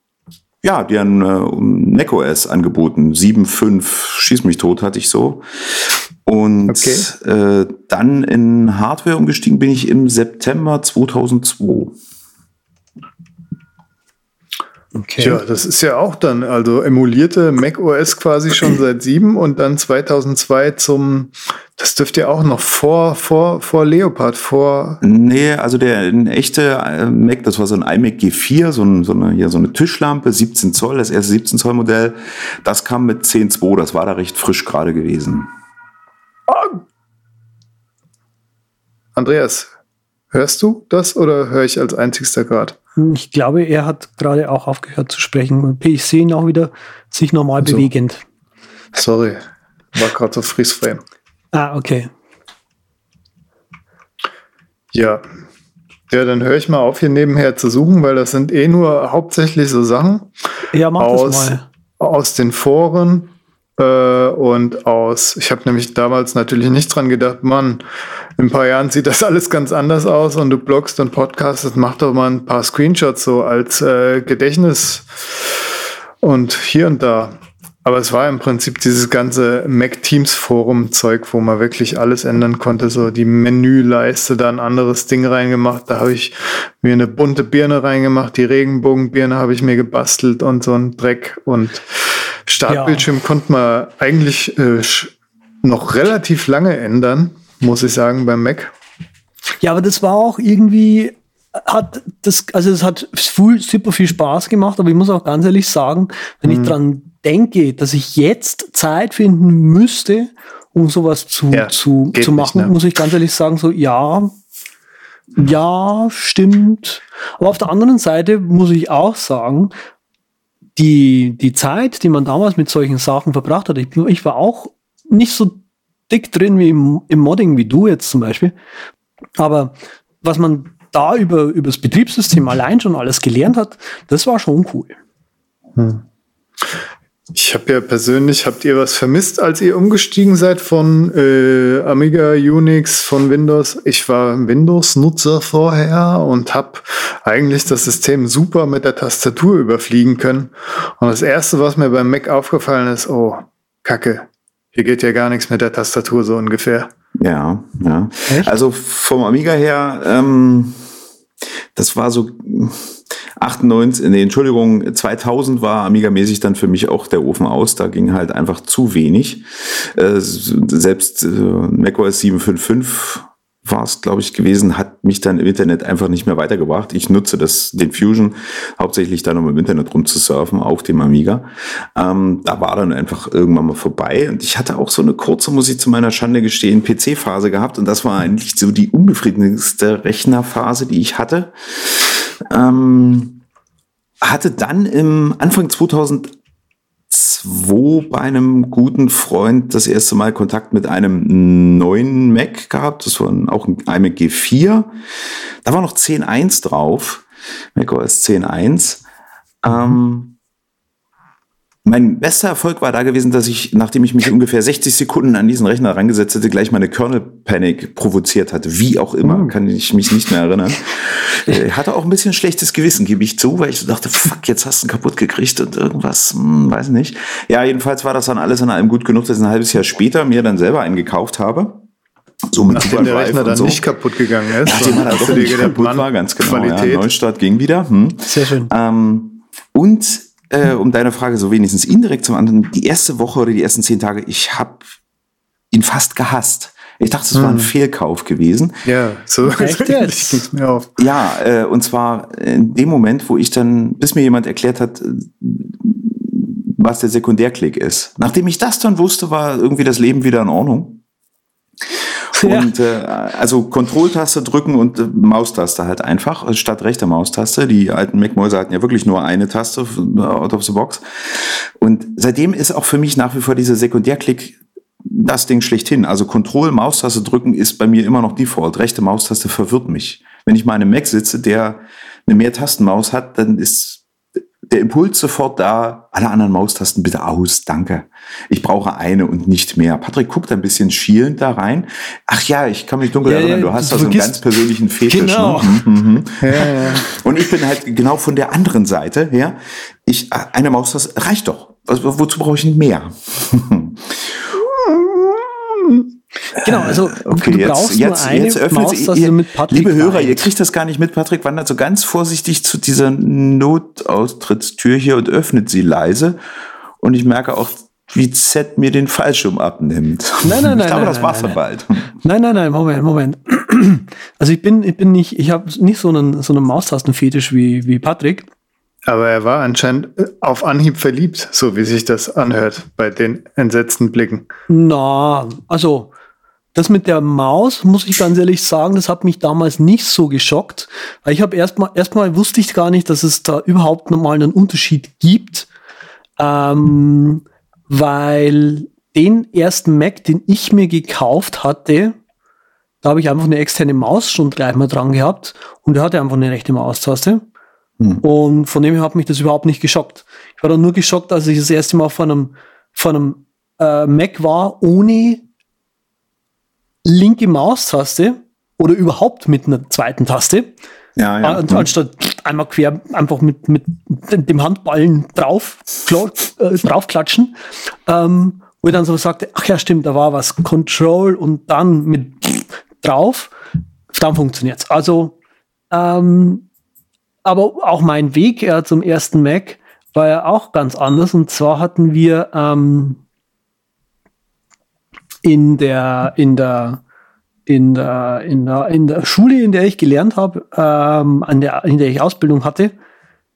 ja, die haben äh, macOS angeboten. 7.5, schieß mich tot, hatte ich so. Und okay. äh, dann in Hardware umgestiegen bin ich im September 2002. Okay. Tja, das ist ja auch dann, also emulierte Mac OS quasi schon seit sieben und dann 2002 zum, das dürfte ja auch noch vor, vor, vor Leopard, vor. Nee, also der ein echte äh, Mac, das war so ein iMac G4, so, ein, so, eine, hier so eine Tischlampe, 17 Zoll, das erste 17 Zoll Modell, das kam mit 10.2, das war da recht frisch gerade gewesen. Oh. Andreas, hörst du das oder höre ich als einzigster gerade? Ich glaube, er hat gerade auch aufgehört zu sprechen. Und ich sehe ihn auch wieder sich normal so. bewegend. Sorry, war gerade so Freeze-Frame. Ah, okay. Ja. Ja, dann höre ich mal auf, hier nebenher zu suchen, weil das sind eh nur hauptsächlich so Sachen ja, mach aus, das mal. aus den Foren äh, und aus. Ich habe nämlich damals natürlich nicht dran gedacht, Mann, in ein paar Jahren sieht das alles ganz anders aus und du bloggst und podcastest, mach doch mal ein paar Screenshots so als äh, Gedächtnis und hier und da. Aber es war im Prinzip dieses ganze Mac Teams Forum Zeug, wo man wirklich alles ändern konnte. So die Menüleiste, da ein anderes Ding reingemacht. Da habe ich mir eine bunte Birne reingemacht. Die Regenbogenbirne habe ich mir gebastelt und so ein Dreck. Und Startbildschirm ja. konnte man eigentlich äh, noch relativ lange ändern, muss ich sagen, beim Mac. Ja, aber das war auch irgendwie, hat das, also es hat viel, super viel Spaß gemacht, aber ich muss auch ganz ehrlich sagen, wenn mhm. ich dran denke, dass ich jetzt Zeit finden müsste, um sowas zu, ja, zu, zu machen, nicht, ne? muss ich ganz ehrlich sagen, so, ja, ja, stimmt. Aber auf der anderen Seite muss ich auch sagen, die, die Zeit, die man damals mit solchen Sachen verbracht hat, ich, ich war auch nicht so dick drin wie im, im, Modding wie du jetzt zum Beispiel. Aber was man da über, über das Betriebssystem allein schon alles gelernt hat, das war schon cool. Hm. Ich habe ja persönlich, habt ihr was vermisst, als ihr umgestiegen seid von äh, Amiga, Unix, von Windows? Ich war Windows-Nutzer vorher und habe eigentlich das System super mit der Tastatur überfliegen können. Und das Erste, was mir beim Mac aufgefallen ist, oh, Kacke. Hier geht ja gar nichts mit der Tastatur so ungefähr. Ja, ja. Echt? Also vom Amiga her, ähm, das war so 98, nee, Entschuldigung, 2000 war Amiga-mäßig dann für mich auch der Ofen aus. Da ging halt einfach zu wenig. Äh, selbst äh, macOS 755 war es, glaube ich, gewesen, hat mich dann im Internet einfach nicht mehr weitergebracht. Ich nutze das, den Fusion hauptsächlich dann, um im Internet rumzusurfen auf dem Amiga. Ähm, da war dann einfach irgendwann mal vorbei. Und ich hatte auch so eine kurze, muss ich zu meiner Schande gestehen, PC-Phase gehabt. Und das war eigentlich so die unbefriedigendste Rechnerphase, die ich hatte. Ähm, hatte dann im Anfang 2000 2 bei einem guten Freund das erste Mal Kontakt mit einem neuen Mac gehabt. Das war auch ein iMac G4. Da war noch 10.1 drauf. macOS 10.1. Ähm, mein bester Erfolg war da gewesen, dass ich, nachdem ich mich ungefähr 60 Sekunden an diesen Rechner rangesetzt hätte, gleich meine Kernel Panic provoziert hatte. Wie auch immer, hm. kann ich mich nicht mehr erinnern. Ich äh, hatte auch ein bisschen schlechtes Gewissen, gebe ich zu, weil ich so dachte, fuck, jetzt hast du ihn kaputt gekriegt und irgendwas, hm, weiß nicht. Ja, jedenfalls war das dann alles an allem gut genug, dass ich ein halbes Jahr später mir dann selber einen gekauft habe. So mit Nachdem der Rechner dann so. nicht kaputt gegangen ist. Nachdem er dann doch nicht kaputt war, ganz genau. Qualität. Ja, Neustart ging wieder. Hm. Sehr schön. Ähm, und äh, um deine Frage so wenigstens indirekt zum anderen, die erste Woche oder die ersten zehn Tage, ich habe ihn fast gehasst. Ich dachte, es hm. war ein hm. Fehlkauf gewesen. Ja, so Echt jetzt? mir auf. Ja, äh, und zwar in dem Moment, wo ich dann, bis mir jemand erklärt hat, was der Sekundärklick ist. Nachdem ich das dann wusste, war irgendwie das Leben wieder in Ordnung. Ja. Und äh, also Kontrolltaste drücken und äh, Maustaste halt einfach, äh, statt rechter Maustaste. Die alten Mac-Mäuse hatten ja wirklich nur eine Taste äh, out of the box. Und seitdem ist auch für mich nach wie vor dieser Sekundärklick das Ding schlechthin. Also Control, Maustaste drücken ist bei mir immer noch Default. Rechte Maustaste verwirrt mich. Wenn ich mal in einem Mac sitze, der eine Mehrtastenmaus hat, dann ist der Impuls sofort da, alle anderen Maustasten bitte aus, danke. Ich brauche eine und nicht mehr. Patrick guckt ein bisschen schielend da rein. Ach ja, ich kann mich dunkel ja, erinnern, du hast da so einen ganz persönlichen Fetisch. Ne? Genau. Ne? Mhm. Ja, ja. Und ich bin halt genau von der anderen Seite, ja. Ich, eine Maustaste reicht doch. Wozu brauche ich mehr? Genau, also okay, du brauchst jetzt, nur eine jetzt öffnet Maus, ihr, mit Patrick Liebe Hörer, ihr kriegt das gar nicht mit. Patrick wandert so ganz vorsichtig zu dieser Notaustrittstür hier und öffnet sie leise. Und ich merke auch, wie Z mir den Fallschirm abnimmt. Nein, nein, nein. Ich glaube, nein, das war's dann bald. Nein, nein, nein, Moment, Moment. Also ich bin, ich bin nicht, ich habe nicht so einen, so einen Maustastenfetisch wie, wie Patrick. Aber er war anscheinend äh, auf Anhieb verliebt, so wie sich das anhört bei den entsetzten Blicken. Na, also das mit der Maus, muss ich ganz ehrlich sagen, das hat mich damals nicht so geschockt. Weil ich habe erstmal, erstmal wusste ich gar nicht, dass es da überhaupt nochmal einen Unterschied gibt. Ähm, weil den ersten Mac, den ich mir gekauft hatte, da habe ich einfach eine externe Maus schon gleich mal dran gehabt und der hatte einfach eine rechte Maustaste. Hm. Und von dem her hat mich das überhaupt nicht geschockt. Ich war dann nur geschockt, als ich das erste Mal von einem, von einem äh, Mac war, ohne linke Maustaste oder überhaupt mit einer zweiten Taste. Ja, ja. An, anstatt einmal quer einfach mit, mit dem Handballen drauf, äh, draufklatschen. Ähm, wo ich dann so sagte, ach ja, stimmt, da war was. Control und dann mit drauf, dann funktioniert's. Also, ähm, aber auch mein Weg ja, zum ersten Mac war ja auch ganz anders. Und zwar hatten wir ähm, in der, in der, in der, in der, in der Schule, in der ich gelernt habe, ähm, an der, in der ich Ausbildung hatte,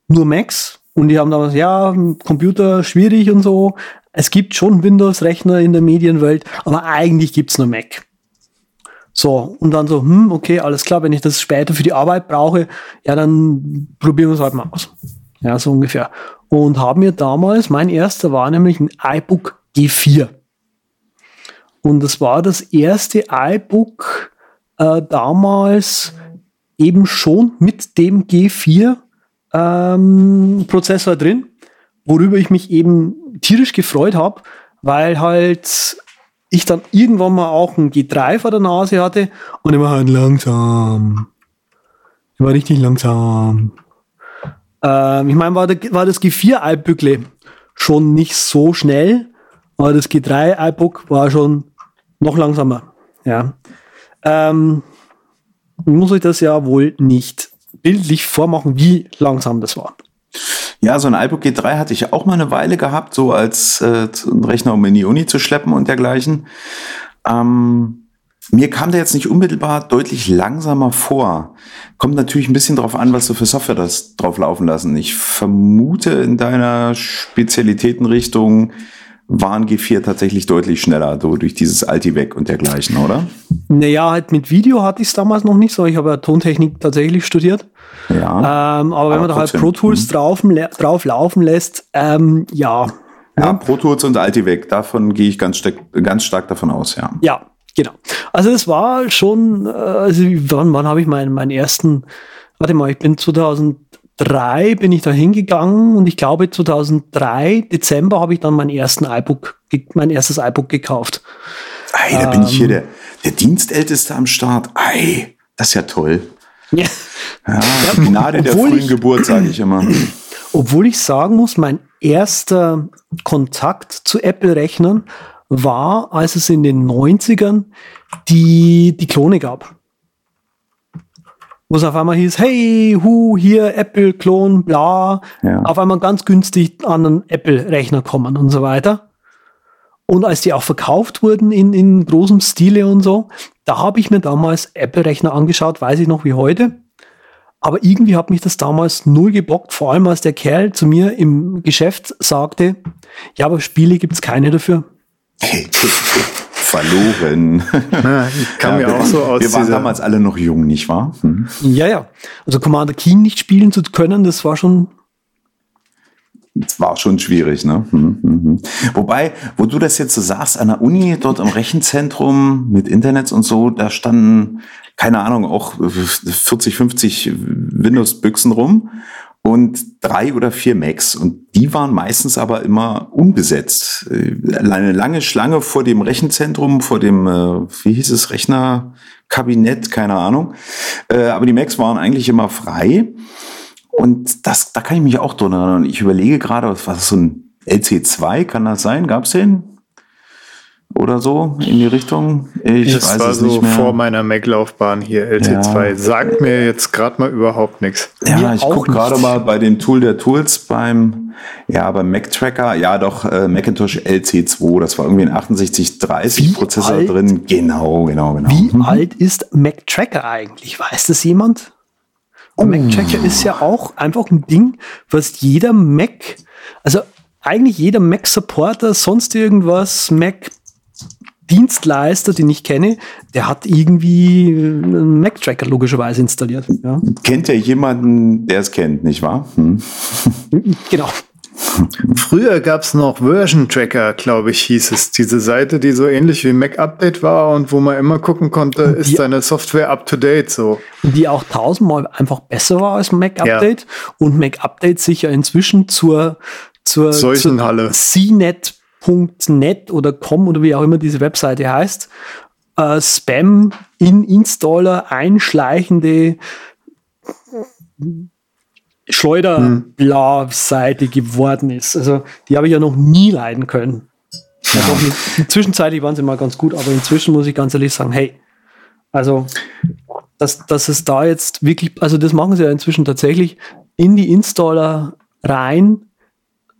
nur Macs. Und die haben damals, ja, Computer schwierig und so. Es gibt schon Windows-Rechner in der Medienwelt, aber eigentlich gibt's nur Mac. So, und dann so, hm, okay, alles klar, wenn ich das später für die Arbeit brauche, ja, dann probieren wir es halt mal aus. Ja, so ungefähr. Und haben mir damals, mein erster war nämlich ein iBook G4. Und das war das erste iBook äh, damals eben schon mit dem G4 ähm, Prozessor drin, worüber ich mich eben tierisch gefreut habe, weil halt ich dann irgendwann mal auch ein G3 vor der Nase hatte und immer halt langsam. Ich war richtig langsam. Ähm, ich meine, war, war das G4-Altbückle schon nicht so schnell, Aber das G3 iBook war schon noch langsamer. Ja. Ähm, muss ich das ja wohl nicht bildlich vormachen, wie langsam das war. Ja, so ein iBook G3 hatte ich auch mal eine Weile gehabt, so als äh, Rechner, um in die Uni zu schleppen und dergleichen. Ähm, mir kam der jetzt nicht unmittelbar deutlich langsamer vor. Kommt natürlich ein bisschen drauf an, was du für Software das drauf laufen lassen. Ich vermute in deiner Spezialitätenrichtung waren G4 tatsächlich deutlich schneller, so durch dieses Alti-Weg und dergleichen, oder? Naja, halt mit Video hatte ich es damals noch nicht so. Ich habe ja Tontechnik tatsächlich studiert. Ja. Ähm, aber, aber wenn man da halt Pro Tools mhm. drauf, drauf laufen lässt, ähm, ja. Ja, ne? Pro Tools und Alti-Weg, davon gehe ich ganz, ganz stark davon aus, ja. Ja, Genau. Also es war schon, äh, also wann, wann habe ich meinen, meinen ersten, warte mal, ich bin 2003 bin ich da hingegangen und ich glaube 2003 Dezember habe ich dann meinen ersten iBook, mein erstes iBook gekauft. Ei, da ähm, bin ich hier ähm, der, der Dienstälteste am Start. Ei, das ist ja toll. Ja. Ja, Gnade der frühen ich, Geburt, sage ich immer. Obwohl ich sagen muss, mein erster Kontakt zu Apple-Rechnern war, als es in den 90ern die, die Klone gab. Wo es auf einmal hieß, hey, hu, hier Apple, Klon, bla, ja. auf einmal ganz günstig an einen Apple-Rechner kommen und so weiter. Und als die auch verkauft wurden in, in großem Stile und so, da habe ich mir damals Apple-Rechner angeschaut, weiß ich noch wie heute. Aber irgendwie hat mich das damals null gebockt, vor allem als der Kerl zu mir im Geschäft sagte, ja, aber Spiele gibt's keine dafür. Verloren. Ja, kam ja, mir auch so aus. Wir waren damals alle noch jung, nicht wahr? Hm. Ja, ja. Also Commander Keen nicht spielen zu können, das war schon. Das war schon schwierig, ne? Hm, hm, hm. Wobei, wo du das jetzt so sagst, an der Uni, dort im Rechenzentrum mit Internets und so, da standen, keine Ahnung, auch 40, 50 Windows-Büchsen rum und drei oder vier Macs. Und die waren meistens aber immer unbesetzt. Äh, eine lange Schlange vor dem Rechenzentrum, vor dem, äh, wie hieß es, Rechnerkabinett, keine Ahnung. Äh, aber die Macs waren eigentlich immer frei. Und das, da kann ich mich auch dran erinnern. Ich überlege gerade, was war so ein LC2, kann das sein? Gab's den? Oder so in die Richtung. Ich das weiß war es so nicht mehr. vor meiner Mac-Laufbahn hier, LT2. Ja. Sagt mir jetzt gerade mal überhaupt nichts. Ja, mir ich gucke gerade mal bei dem Tool der Tools beim, ja, beim Mac-Tracker, ja doch, äh, Macintosh LC2, das war irgendwie ein 6830 Prozessor alt, drin. Genau, genau, genau. Wie mhm. alt ist Mac-Tracker eigentlich? Weiß das jemand? Oh. Mac-Tracker ist ja auch einfach ein Ding, was jeder Mac, also eigentlich jeder Mac-Supporter, sonst irgendwas, Mac Dienstleister, den ich kenne, der hat irgendwie einen Mac-Tracker logischerweise installiert. Ja. Kennt ja jemanden, der es kennt, nicht wahr? Hm. Genau. Früher gab es noch Version Tracker, glaube ich, hieß es. Diese Seite, die so ähnlich wie Mac Update war und wo man immer gucken konnte, ist deine Software up to date so. Die auch tausendmal einfach besser war als Mac Update ja. und Mac Update sich ja inzwischen zur, zur, zur CNET .net oder com oder wie auch immer diese Webseite heißt, äh, Spam in Installer einschleichende Schleuder-Bla-Seite geworden ist. Also die habe ich ja noch nie leiden können. Ja. Ja, zwischenzeitlich waren sie mal ganz gut, aber inzwischen muss ich ganz ehrlich sagen, hey, also dass, dass es da jetzt wirklich, also das machen sie ja inzwischen tatsächlich in die Installer rein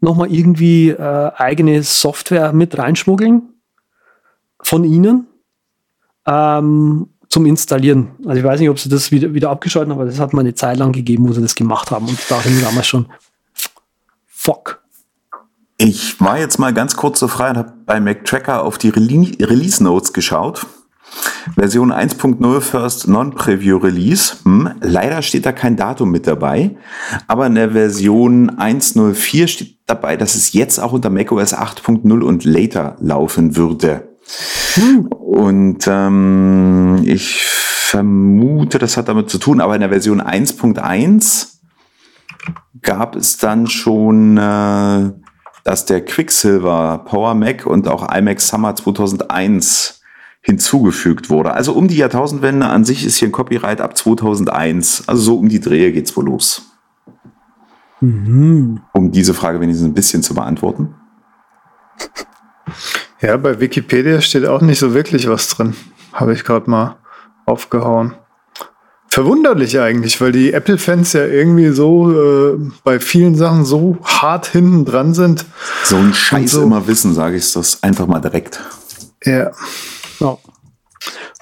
nochmal irgendwie äh, eigene Software mit reinschmuggeln von ihnen ähm, zum Installieren. Also ich weiß nicht, ob sie das wieder, wieder abgeschaltet haben, aber das hat mal eine Zeit lang gegeben, wo sie das gemacht haben. Und da wir damals schon fuck. Ich war jetzt mal ganz kurz so frei und habe bei MacTracker auf die Release Notes geschaut. Version 1.0 First Non-Preview Release. Hm, leider steht da kein Datum mit dabei. Aber in der Version 1.04 steht dabei, dass es jetzt auch unter macOS 8.0 und later laufen würde. Hm. Und ähm, ich vermute, das hat damit zu tun, aber in der Version 1.1 gab es dann schon, äh, dass der Quicksilver Power Mac und auch iMac Summer 2001 hinzugefügt wurde. Also um die Jahrtausendwende an sich ist hier ein Copyright ab 2001. Also so um die Drehe geht's wohl los. Mhm. Um diese Frage wenigstens ein bisschen zu beantworten. Ja, bei Wikipedia steht auch nicht so wirklich was drin. Habe ich gerade mal aufgehauen. Verwunderlich eigentlich, weil die Apple-Fans ja irgendwie so äh, bei vielen Sachen so hart hinten dran sind. So ein Scheiß so. immer wissen, sage ich das einfach mal direkt. Ja. Ja.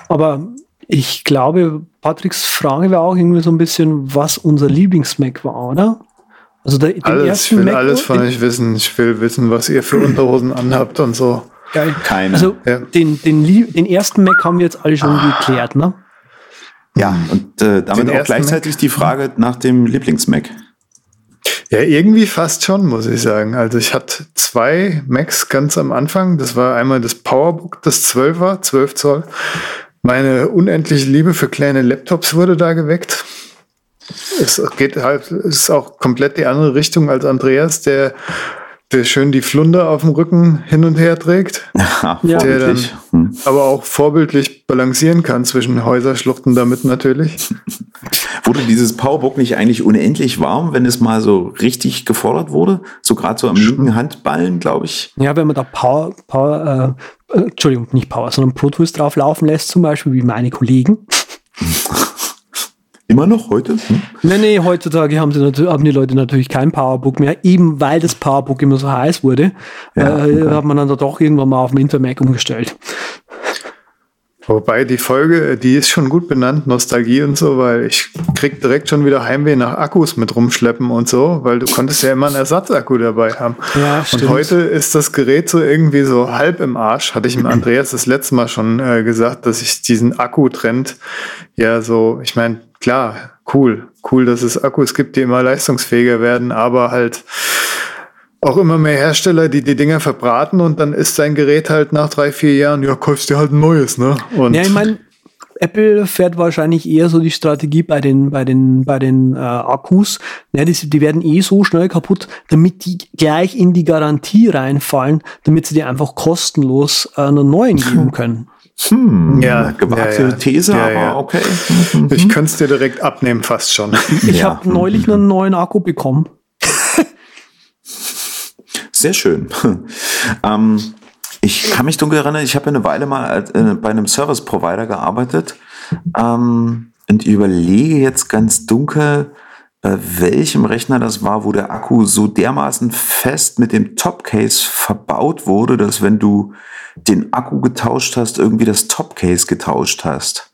Aber ich glaube, Patricks Frage war auch irgendwie so ein bisschen, was unser Lieblings-Mac war, oder? Also der, den alles, ersten ich will Mac alles von euch wissen. Ich will wissen, was ihr für Unterhosen anhabt und so. Geil. Keine. Also ja. den, den, den ersten Mac haben wir jetzt alle schon ah. geklärt, ne? Ja, und äh, damit den auch gleichzeitig Mac? die Frage nach dem Lieblings-Mac. Ja, irgendwie fast schon, muss ich sagen. Also ich hatte zwei Macs ganz am Anfang. Das war einmal das Powerbook, das 12 war, 12 Zoll. Meine unendliche Liebe für kleine Laptops wurde da geweckt. Es geht halt, es ist auch komplett die andere Richtung als Andreas, der, der schön die Flunder auf dem Rücken hin und her trägt. Ja, der dann hm. aber auch vorbildlich balancieren kann zwischen Häuserschluchten damit natürlich. wurde dieses Powerbook nicht eigentlich unendlich warm, wenn es mal so richtig gefordert wurde? So gerade so am linken Handballen, glaube ich. Ja, wenn man da Power, Power äh, Entschuldigung, nicht Power, sondern Pro Tools drauf laufen lässt, zum Beispiel wie meine Kollegen. Immer noch heute? Hm? Nee, nee, heutzutage haben, sie, haben die Leute natürlich kein Powerbook mehr, eben weil das Powerbook immer so heiß wurde, ja, äh, okay. hat man dann doch irgendwann mal auf dem Intermac umgestellt. Wobei die Folge, die ist schon gut benannt, Nostalgie und so, weil ich krieg direkt schon wieder Heimweh nach Akkus mit rumschleppen und so, weil du konntest ja immer einen Ersatzakku dabei haben. Ja, stimmt. Und heute ist das Gerät so irgendwie so halb im Arsch. Hatte ich dem Andreas das letzte Mal schon äh, gesagt, dass ich diesen Akku-Trend ja so, ich meine, klar, cool, cool, dass es Akkus gibt, die immer leistungsfähiger werden, aber halt auch immer mehr Hersteller, die die Dinger verbraten und dann ist dein Gerät halt nach drei, vier Jahren, ja, kaufst dir halt ein neues, ne? Und ja, ich meine, Apple fährt wahrscheinlich eher so die Strategie bei den, bei den, bei den äh, Akkus. Ja, die, die werden eh so schnell kaputt, damit die gleich in die Garantie reinfallen, damit sie dir einfach kostenlos äh, einen neuen geben können. Hm, ja, gewagte ja, ja. These, ja, aber okay. Ich könnte es dir direkt abnehmen, fast schon. Ich ja. habe neulich einen neuen Akku bekommen. Sehr schön. ähm, ich kann mich dunkel erinnern, ich habe eine Weile mal äh, bei einem Service Provider gearbeitet ähm, und überlege jetzt ganz dunkel, bei welchem Rechner das war, wo der Akku so dermaßen fest mit dem Topcase verbaut wurde, dass wenn du den Akku getauscht hast, irgendwie das Topcase getauscht hast.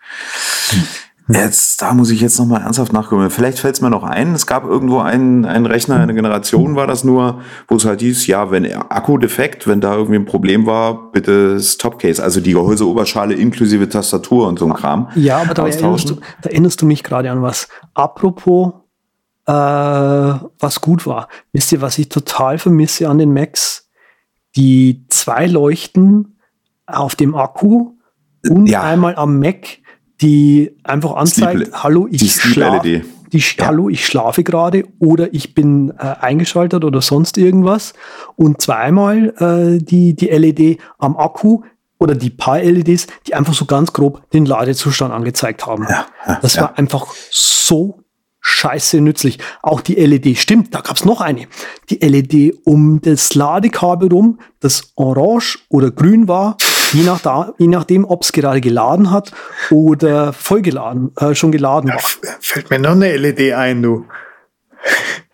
Jetzt, da muss ich jetzt nochmal ernsthaft nachgucken. Vielleicht fällt es mir noch ein, es gab irgendwo einen, einen Rechner, eine Generation war das nur, wo es halt hieß, ja, wenn Akku defekt, wenn da irgendwie ein Problem war, bitte das Topcase, also die Gehäuseoberschale inklusive Tastatur und so ein Kram. Ja, aber da erinnerst, du, da erinnerst du mich gerade an was. Apropos, äh, was gut war. Wisst ihr, was ich total vermisse an den Macs? Die zwei Leuchten auf dem Akku und ja. einmal am Mac die einfach anzeigt, Sleep, hallo, ich schlafe. Die, ja. Hallo, ich schlafe gerade oder ich bin äh, eingeschaltet oder sonst irgendwas. Und zweimal äh, die, die LED am Akku oder die paar LEDs, die einfach so ganz grob den Ladezustand angezeigt haben. Ja, ja, das war einfach so scheiße nützlich. Auch die LED, stimmt, da gab's noch eine. Die LED um das Ladekabel rum, das orange oder grün war, je, nach da, je nachdem, ob es gerade geladen hat oder vollgeladen, äh, schon geladen da war. Fällt mir noch eine LED ein, du.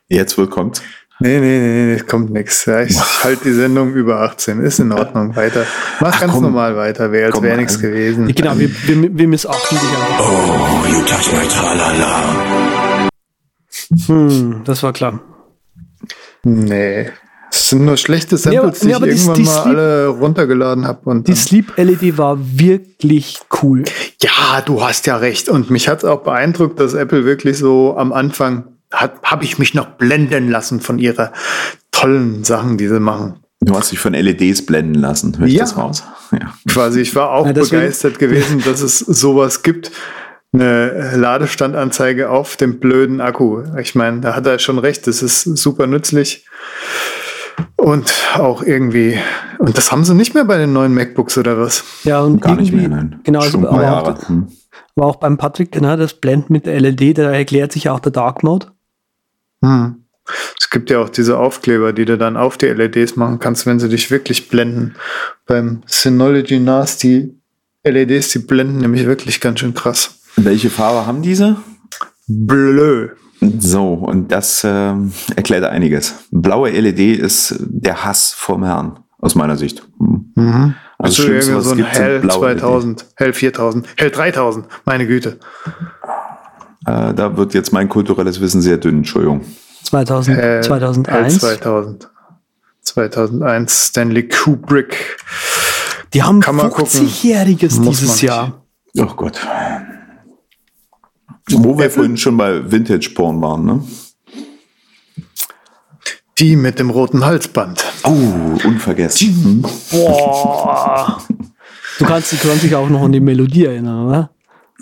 Jetzt wohl kommt. Nee, nee, nee, nee, kommt nix. Ja, ich halte die Sendung über 18. Ist in Ordnung. Weiter. Mach Ach, ganz komm, normal weiter, wäre als wäre nichts gewesen. Genau, wir, wir, wir missachten dich einfach. Oh, you touch my tralala. Hm, das war klar. Nee. Das sind nur schlechte Samples, nee, aber, die ich irgendwann die, mal Sleep, alle runtergeladen habe. Die Sleep LED war wirklich cool. Ja, du hast ja recht. Und mich hat es auch beeindruckt, dass Apple wirklich so am Anfang hat, habe ich mich noch blenden lassen von ihrer tollen Sachen, die sie machen. Du hast dich von LEDs blenden lassen, hör ich ja. das raus? Ja. Quasi, ich war auch ja, begeistert gewesen, dass es sowas gibt eine Ladestandanzeige auf dem blöden Akku. Ich meine, da hat er schon recht, das ist super nützlich. Und auch irgendwie, und das haben sie nicht mehr bei den neuen MacBooks oder was? Ja, und gar nicht mehr, nein. Genau, also, aber, auch, hm. auch beim Patrick, genau, das Blend mit der LED, da erklärt sich auch der Dark Mode. Hm. Es gibt ja auch diese Aufkleber, die du dann auf die LEDs machen kannst, wenn sie dich wirklich blenden. Beim Synology NAS, die LEDs, die blenden nämlich wirklich ganz schön krass. Welche Farbe haben diese? Blö. So, und das äh, erklärt einiges. Blaue LED ist der Hass vom Herrn, aus meiner Sicht. Hm. Mhm. Also Also Schlimmste, irgendwie was so ein gibt, Hell blaue E 2000, Hell 4000, Hell 3000, meine Güte. Äh, da wird jetzt mein kulturelles Wissen sehr dünn, Entschuldigung. 2000, Hell, Hell 2001. 2000. 2001 Stanley Kubrick. Die haben Kann man gucken. 50-Jähriges Muss dieses. Jahr. Oh Gott. Wo wir vorhin schon bei Vintage-Porn waren, ne? Die mit dem roten Halsband. Oh, unvergessen. Boah. Du kannst, du kannst dich auch noch an die Melodie erinnern, oder?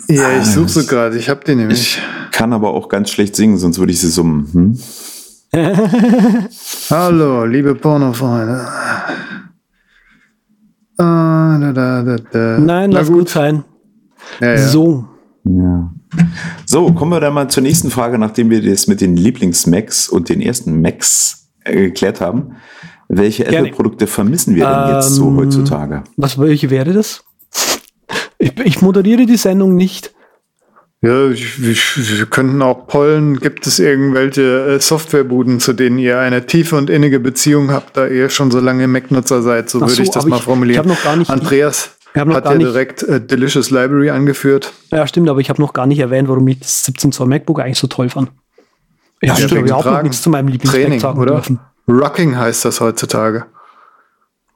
Ja, ich suche sie gerade. Ich habe die nämlich. Kann aber auch ganz schlecht singen, sonst würde ich sie summen. Hm? Hallo, liebe Pornofreunde. Ah, da, da, da, da. Nein, Na lass gut sein. Ja, ja. So. Ja. So, kommen wir dann mal zur nächsten Frage, nachdem wir das mit den Lieblings-Macs und den ersten Macs äh, geklärt haben. Welche. Apple-Produkte vermissen wir denn jetzt so Ähm, heutzutage? Was, welche wäre das? Ich, ich moderiere die Sendung nicht. Ja, wir könnten auch pollen. Gibt es irgendwelche äh, Softwarebuden, zu denen ihr eine tiefe und innige Beziehung habt, da ihr schon so lange Mac-Nutzer seid? So Ach würde so, ich das mal ich- formulieren. ich hab noch gar nicht- Andreas noch hat ja direkt äh, Delicious Library angeführt. Ja, stimmt, aber ich habe noch gar nicht erwähnt, warum ich das 17 Zoll MacBook eigentlich so toll fand. Ja, Ja, stimmt, überhaupt noch Tragen. nichts zu meinem Lieblingsmac Training, sagen oder? dürfen. Rucking heißt das heutzutage.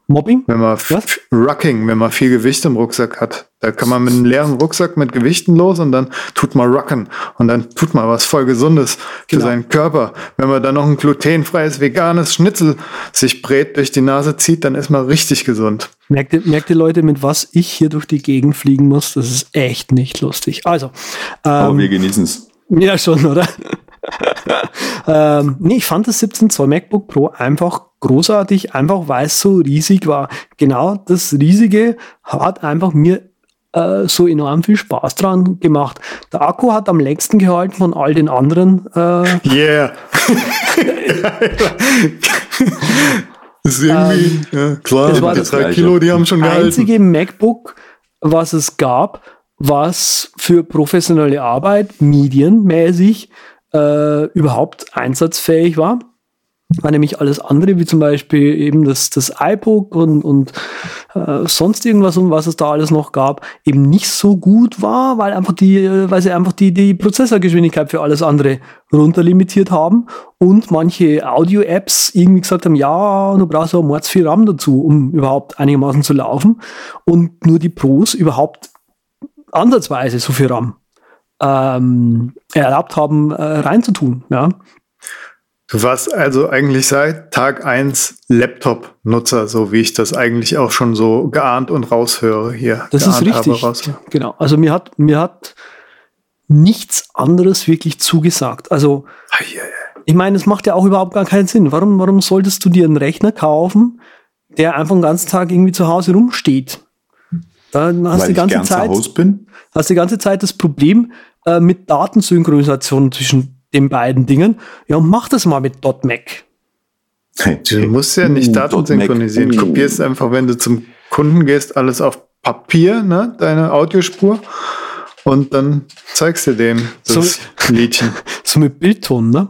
Mobbing? Wenn man Was? Rucking, wenn man viel Gewicht im Rucksack hat. Da kann man mit einem leeren Rucksack mit Gewichten los und dann tut man Rucken. Und dann tut man was voll Gesundes für Genau. seinen Körper. Wenn man dann noch ein glutenfreies, veganes Schnitzel sich brät durch die Nase zieht, dann ist man richtig gesund. Merkt ihr, merkt ihr Leute, mit was ich hier durch die Gegend fliegen muss? Das ist echt nicht lustig. Also, Aber ähm, wir genießen es. ja schon, oder? ähm, nee, ich fand das 17 Zoll MacBook Pro einfach großartig, einfach weil es so riesig war. Genau das Riesige hat einfach mir äh, so enorm viel Spaß dran gemacht. Der Akku hat am längsten gehalten von all den anderen äh, Yeah. das ist irgendwie, ja, klar, das war die das drei. Kilo, die haben schon gehalten. einzige MacBook, was es gab, was für professionelle Arbeit, medienmäßig, äh, überhaupt einsatzfähig war. War nämlich alles andere, wie zum Beispiel eben das, das iBook und, und äh, sonst irgendwas, um was es da alles noch gab, eben nicht so gut war, weil einfach die, äh, weil sie einfach die, die Prozessorgeschwindigkeit für alles andere runterlimitiert haben und manche Audio-Apps irgendwie gesagt haben, ja, du brauchst aber mords viel RAM dazu, um überhaupt einigermaßen zu laufen und nur die Pros überhaupt ansatzweise so viel RAM ähm, erlaubt haben, äh, reinzutun, ja. Du warst also eigentlich seit Tag eins Laptop-Nutzer, so wie ich das eigentlich auch schon so geahnt und raushöre hier. Das ist geahnt richtig. raus. Genau. Also mir hat, mir hat nichts anderes wirklich zugesagt. Also ich meine, es macht ja auch überhaupt gar keinen Sinn. Warum, warum solltest du dir einen Rechner kaufen, der einfach den ganzen Tag irgendwie zu Hause rumsteht? Dann hast du Weil die ich ganze Zeit, Hause bin. hast die ganze Zeit das Problem äh, mit Datensynchronisation zwischen den beiden Dingen. Ja, und mach das mal mit .Mac. Du musst ja nicht Uh, Daten synchronisieren. Kopierst einfach, wenn du zum Kunden gehst, alles auf Papier, ne, deine Audiospur. Und dann zeigst du dem das Liedchen. So mit Bildton, ne?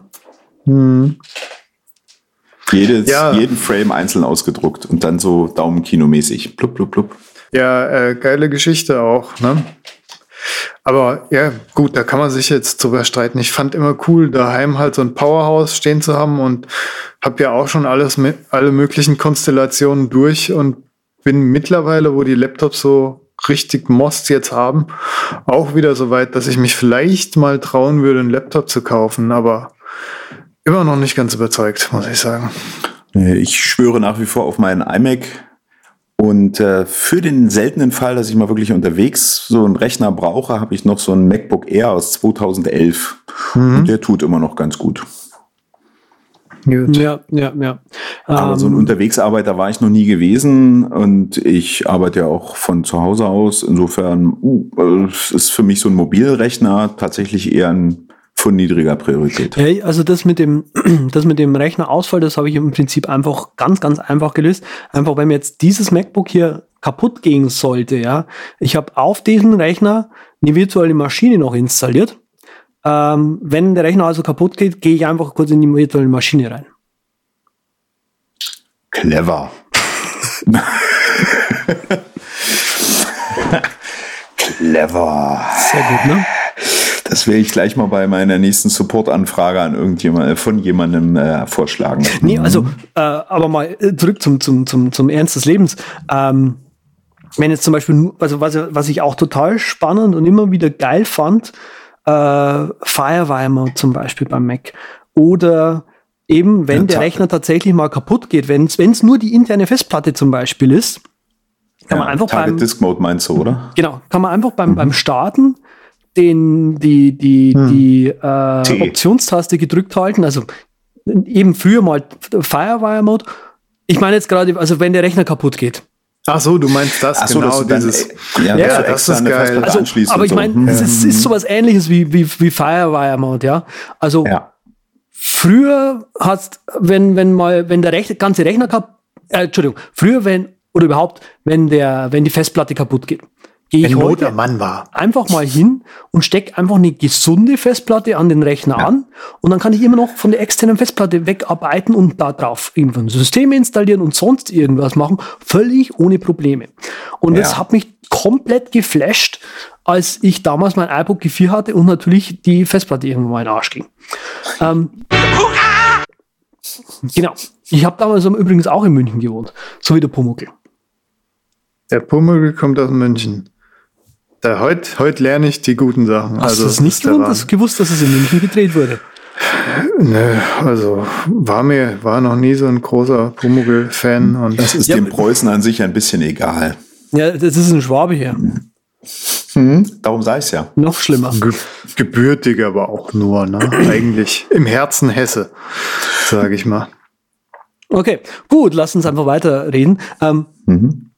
Jedes, Ja. Jeden Frame einzeln ausgedruckt und dann so Daumenkinomäßig. Blub, blub, blub. Ja, äh, geile Geschichte auch, ne? Aber ja, gut, da kann man sich jetzt drüber streiten. Ich fand immer cool, daheim halt so ein Powerhouse stehen zu haben und habe ja auch schon alles mit, alle möglichen Konstellationen durch und bin mittlerweile, wo die Laptops so richtig Most jetzt haben, auch wieder so weit, dass ich mich vielleicht mal trauen würde, einen Laptop zu kaufen, aber immer noch nicht ganz überzeugt, muss ich sagen. Ich schwöre nach wie vor auf meinen iMac. Und äh, für den seltenen Fall, dass ich mal wirklich unterwegs so einen Rechner brauche, habe ich noch so einen MacBook Air aus 2011. Und der tut immer noch ganz gut. Gut. Ja, ja, ja. Aber so ein Ähm, Unterwegsarbeiter war ich noch nie gewesen und ich arbeite ja auch von zu Hause aus. Insofern uh, ist für mich so ein Mobilrechner tatsächlich eher ein von niedriger Priorität. Ja, also das mit dem, das mit dem Rechnerausfall, das habe ich im Prinzip einfach ganz, ganz einfach gelöst. Einfach, wenn mir jetzt dieses MacBook hier kaputt gehen sollte, ja, ich habe auf diesem Rechner eine virtuelle Maschine noch installiert. Ähm, wenn der Rechner also kaputt geht, gehe ich einfach kurz in die virtuelle Maschine rein. Clever. Clever. Sehr gut, ne? Das werde ich gleich mal bei meiner nächsten Support-Anfrage an irgendjemand von jemandem äh, vorschlagen. Nee, also, äh, aber mal äh, zurück zum, zum, zum, zum Ernst des Lebens. Ähm, wenn jetzt zum Beispiel, also was, was ich auch total spannend und immer wieder geil fand, äh, Firewire Mode zum Beispiel beim Mac. Oder eben, wenn ja, der Rechner tatsächlich mal kaputt geht, wenn es nur die interne Festplatte zum Beispiel ist, kann ja, man einfach Target beim Disk Mode meinst du, oder? Genau, kann man einfach beim, mhm. beim Starten den, die, die, hm. die äh, Optionstaste gedrückt halten. Also eben früher mal Firewire Mode. Ich meine jetzt gerade, also wenn der Rechner kaputt geht. Ach so, du meinst das, so, genau, dieses. Dann, ja, ja das ist geil. Also, aber ich meine, so. es ist, ist sowas ähnliches wie, wie, wie Firewire Mode, ja. Also, ja. früher hast, wenn, wenn mal, wenn der Rechner, ganze Rechner kaputt, äh, Entschuldigung, früher, wenn, oder überhaupt, wenn der, wenn die Festplatte kaputt geht, gehe ich heute Mann war. einfach mal hin und stecke einfach eine gesunde Festplatte an den Rechner ja. an und dann kann ich immer noch von der externen Festplatte wegarbeiten und da drauf irgendwann Systeme installieren und sonst irgendwas machen, völlig ohne Probleme. Und ja. das hat mich komplett geflasht, als ich damals mein iPod G4 hatte und natürlich die Festplatte irgendwann mal in den Arsch ging. Ähm, genau. Ich habe damals übrigens auch in München gewohnt, so wie der Pumuckl. Der Pumuckl kommt aus München. Da, heute, heute lerne ich die guten Sachen. Hast also, du es nicht gewusst, gewusst, dass es in München gedreht wurde? Nö, also war mir, war noch nie so ein großer Pumuckl-Fan. Das ist ja, dem Preußen an sich ein bisschen egal. Ja, das ist ein Schwabe hier. Hm, darum sei es ja. Noch schlimmer. Ge gebürtig aber auch nur, ne? Eigentlich im Herzen Hesse, sage ich mal. Okay, gut, lass uns einfach weiterreden. Ähm, mhm.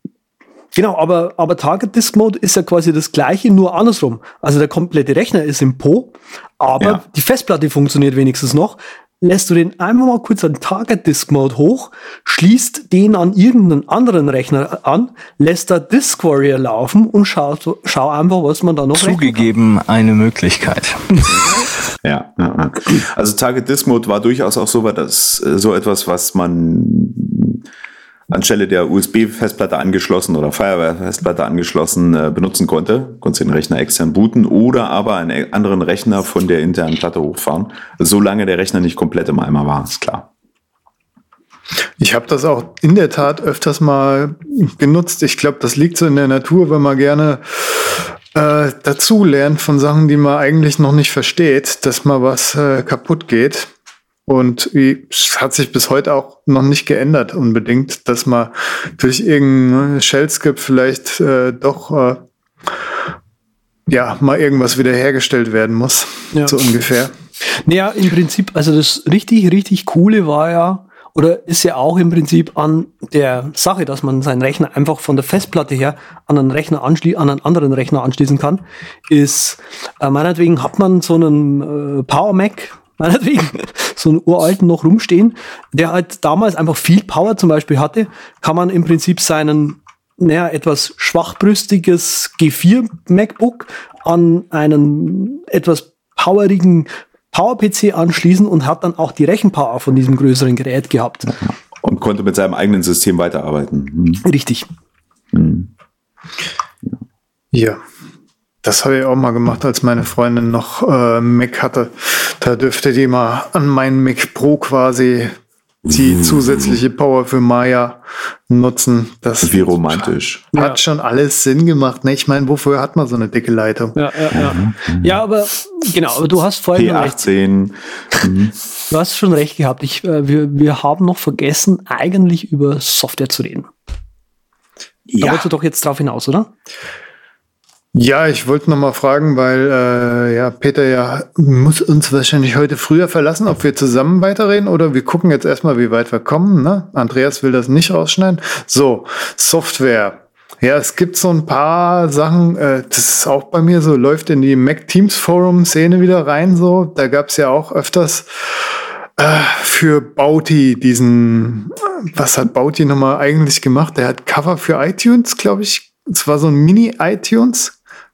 Genau, aber, aber Target Disk Mode ist ja quasi das gleiche, nur andersrum. Also der komplette Rechner ist im Po, aber ja. die Festplatte funktioniert wenigstens noch. Lässt du den einfach mal kurz an Target Disk Mode hoch, schließt den an irgendeinen anderen Rechner an, lässt da Disk Warrior laufen und schau, schau einfach, was man da noch Zugegeben eine Möglichkeit. ja, ja, also Target Disk Mode war durchaus auch so, dass, so etwas, was man anstelle der USB-Festplatte angeschlossen oder Firewire-Festplatte angeschlossen äh, benutzen konnte. Konnte den Rechner extern booten oder aber einen anderen Rechner von der internen Platte hochfahren, solange der Rechner nicht komplett im Eimer war, ist klar. Ich habe das auch in der Tat öfters mal genutzt. Ich glaube, das liegt so in der Natur, wenn man gerne äh, dazu lernt von Sachen, die man eigentlich noch nicht versteht, dass mal was äh, kaputt geht. Und es hat sich bis heute auch noch nicht geändert unbedingt, dass man durch irgendein Shell-Script vielleicht äh, doch äh, ja mal irgendwas wiederhergestellt werden muss. Ja. So ungefähr. Naja, im Prinzip, also das richtig, richtig coole war ja, oder ist ja auch im Prinzip an der Sache, dass man seinen Rechner einfach von der Festplatte her an einen Rechner anschli an einen anderen Rechner anschließen kann, ist äh, meinetwegen hat man so einen äh, Power Mac meinetwegen, so einen uralten noch rumstehen, der halt damals einfach viel Power zum Beispiel hatte, kann man im Prinzip seinen, naja, etwas schwachbrüstiges G4 MacBook an einen etwas powerigen Power-PC anschließen und hat dann auch die Rechenpower von diesem größeren Gerät gehabt. Und konnte mit seinem eigenen System weiterarbeiten. Mhm. Richtig. Mhm. Ja. Das habe ich auch mal gemacht, als meine Freundin noch äh, Mac hatte. Da dürfte die mal an meinen Mac Pro quasi die mm. zusätzliche Power für Maya nutzen. Das Wie romantisch. Hat ja. schon alles Sinn gemacht. Ne? Ich meine, wofür hat man so eine dicke Leitung? Ja, ja, ja. Mhm. ja aber genau, aber du hast vorhin P18. Mhm. Du hast schon recht gehabt. Ich, äh, wir, wir haben noch vergessen, eigentlich über Software zu reden. Ja. Da wolltest du doch jetzt drauf hinaus, oder? Ja, ich wollte noch mal fragen, weil äh, ja Peter ja muss uns wahrscheinlich heute früher verlassen, ob wir zusammen weiterreden oder wir gucken jetzt erstmal, wie weit wir kommen. Ne? Andreas will das nicht rausschneiden. So, Software. Ja, es gibt so ein paar Sachen, äh, das ist auch bei mir so, läuft in die Mac Teams Forum Szene wieder rein, so. Da gab es ja auch öfters äh, für Bauti diesen, was hat Bauti nochmal eigentlich gemacht? Der hat Cover für iTunes, glaube ich. Es war so ein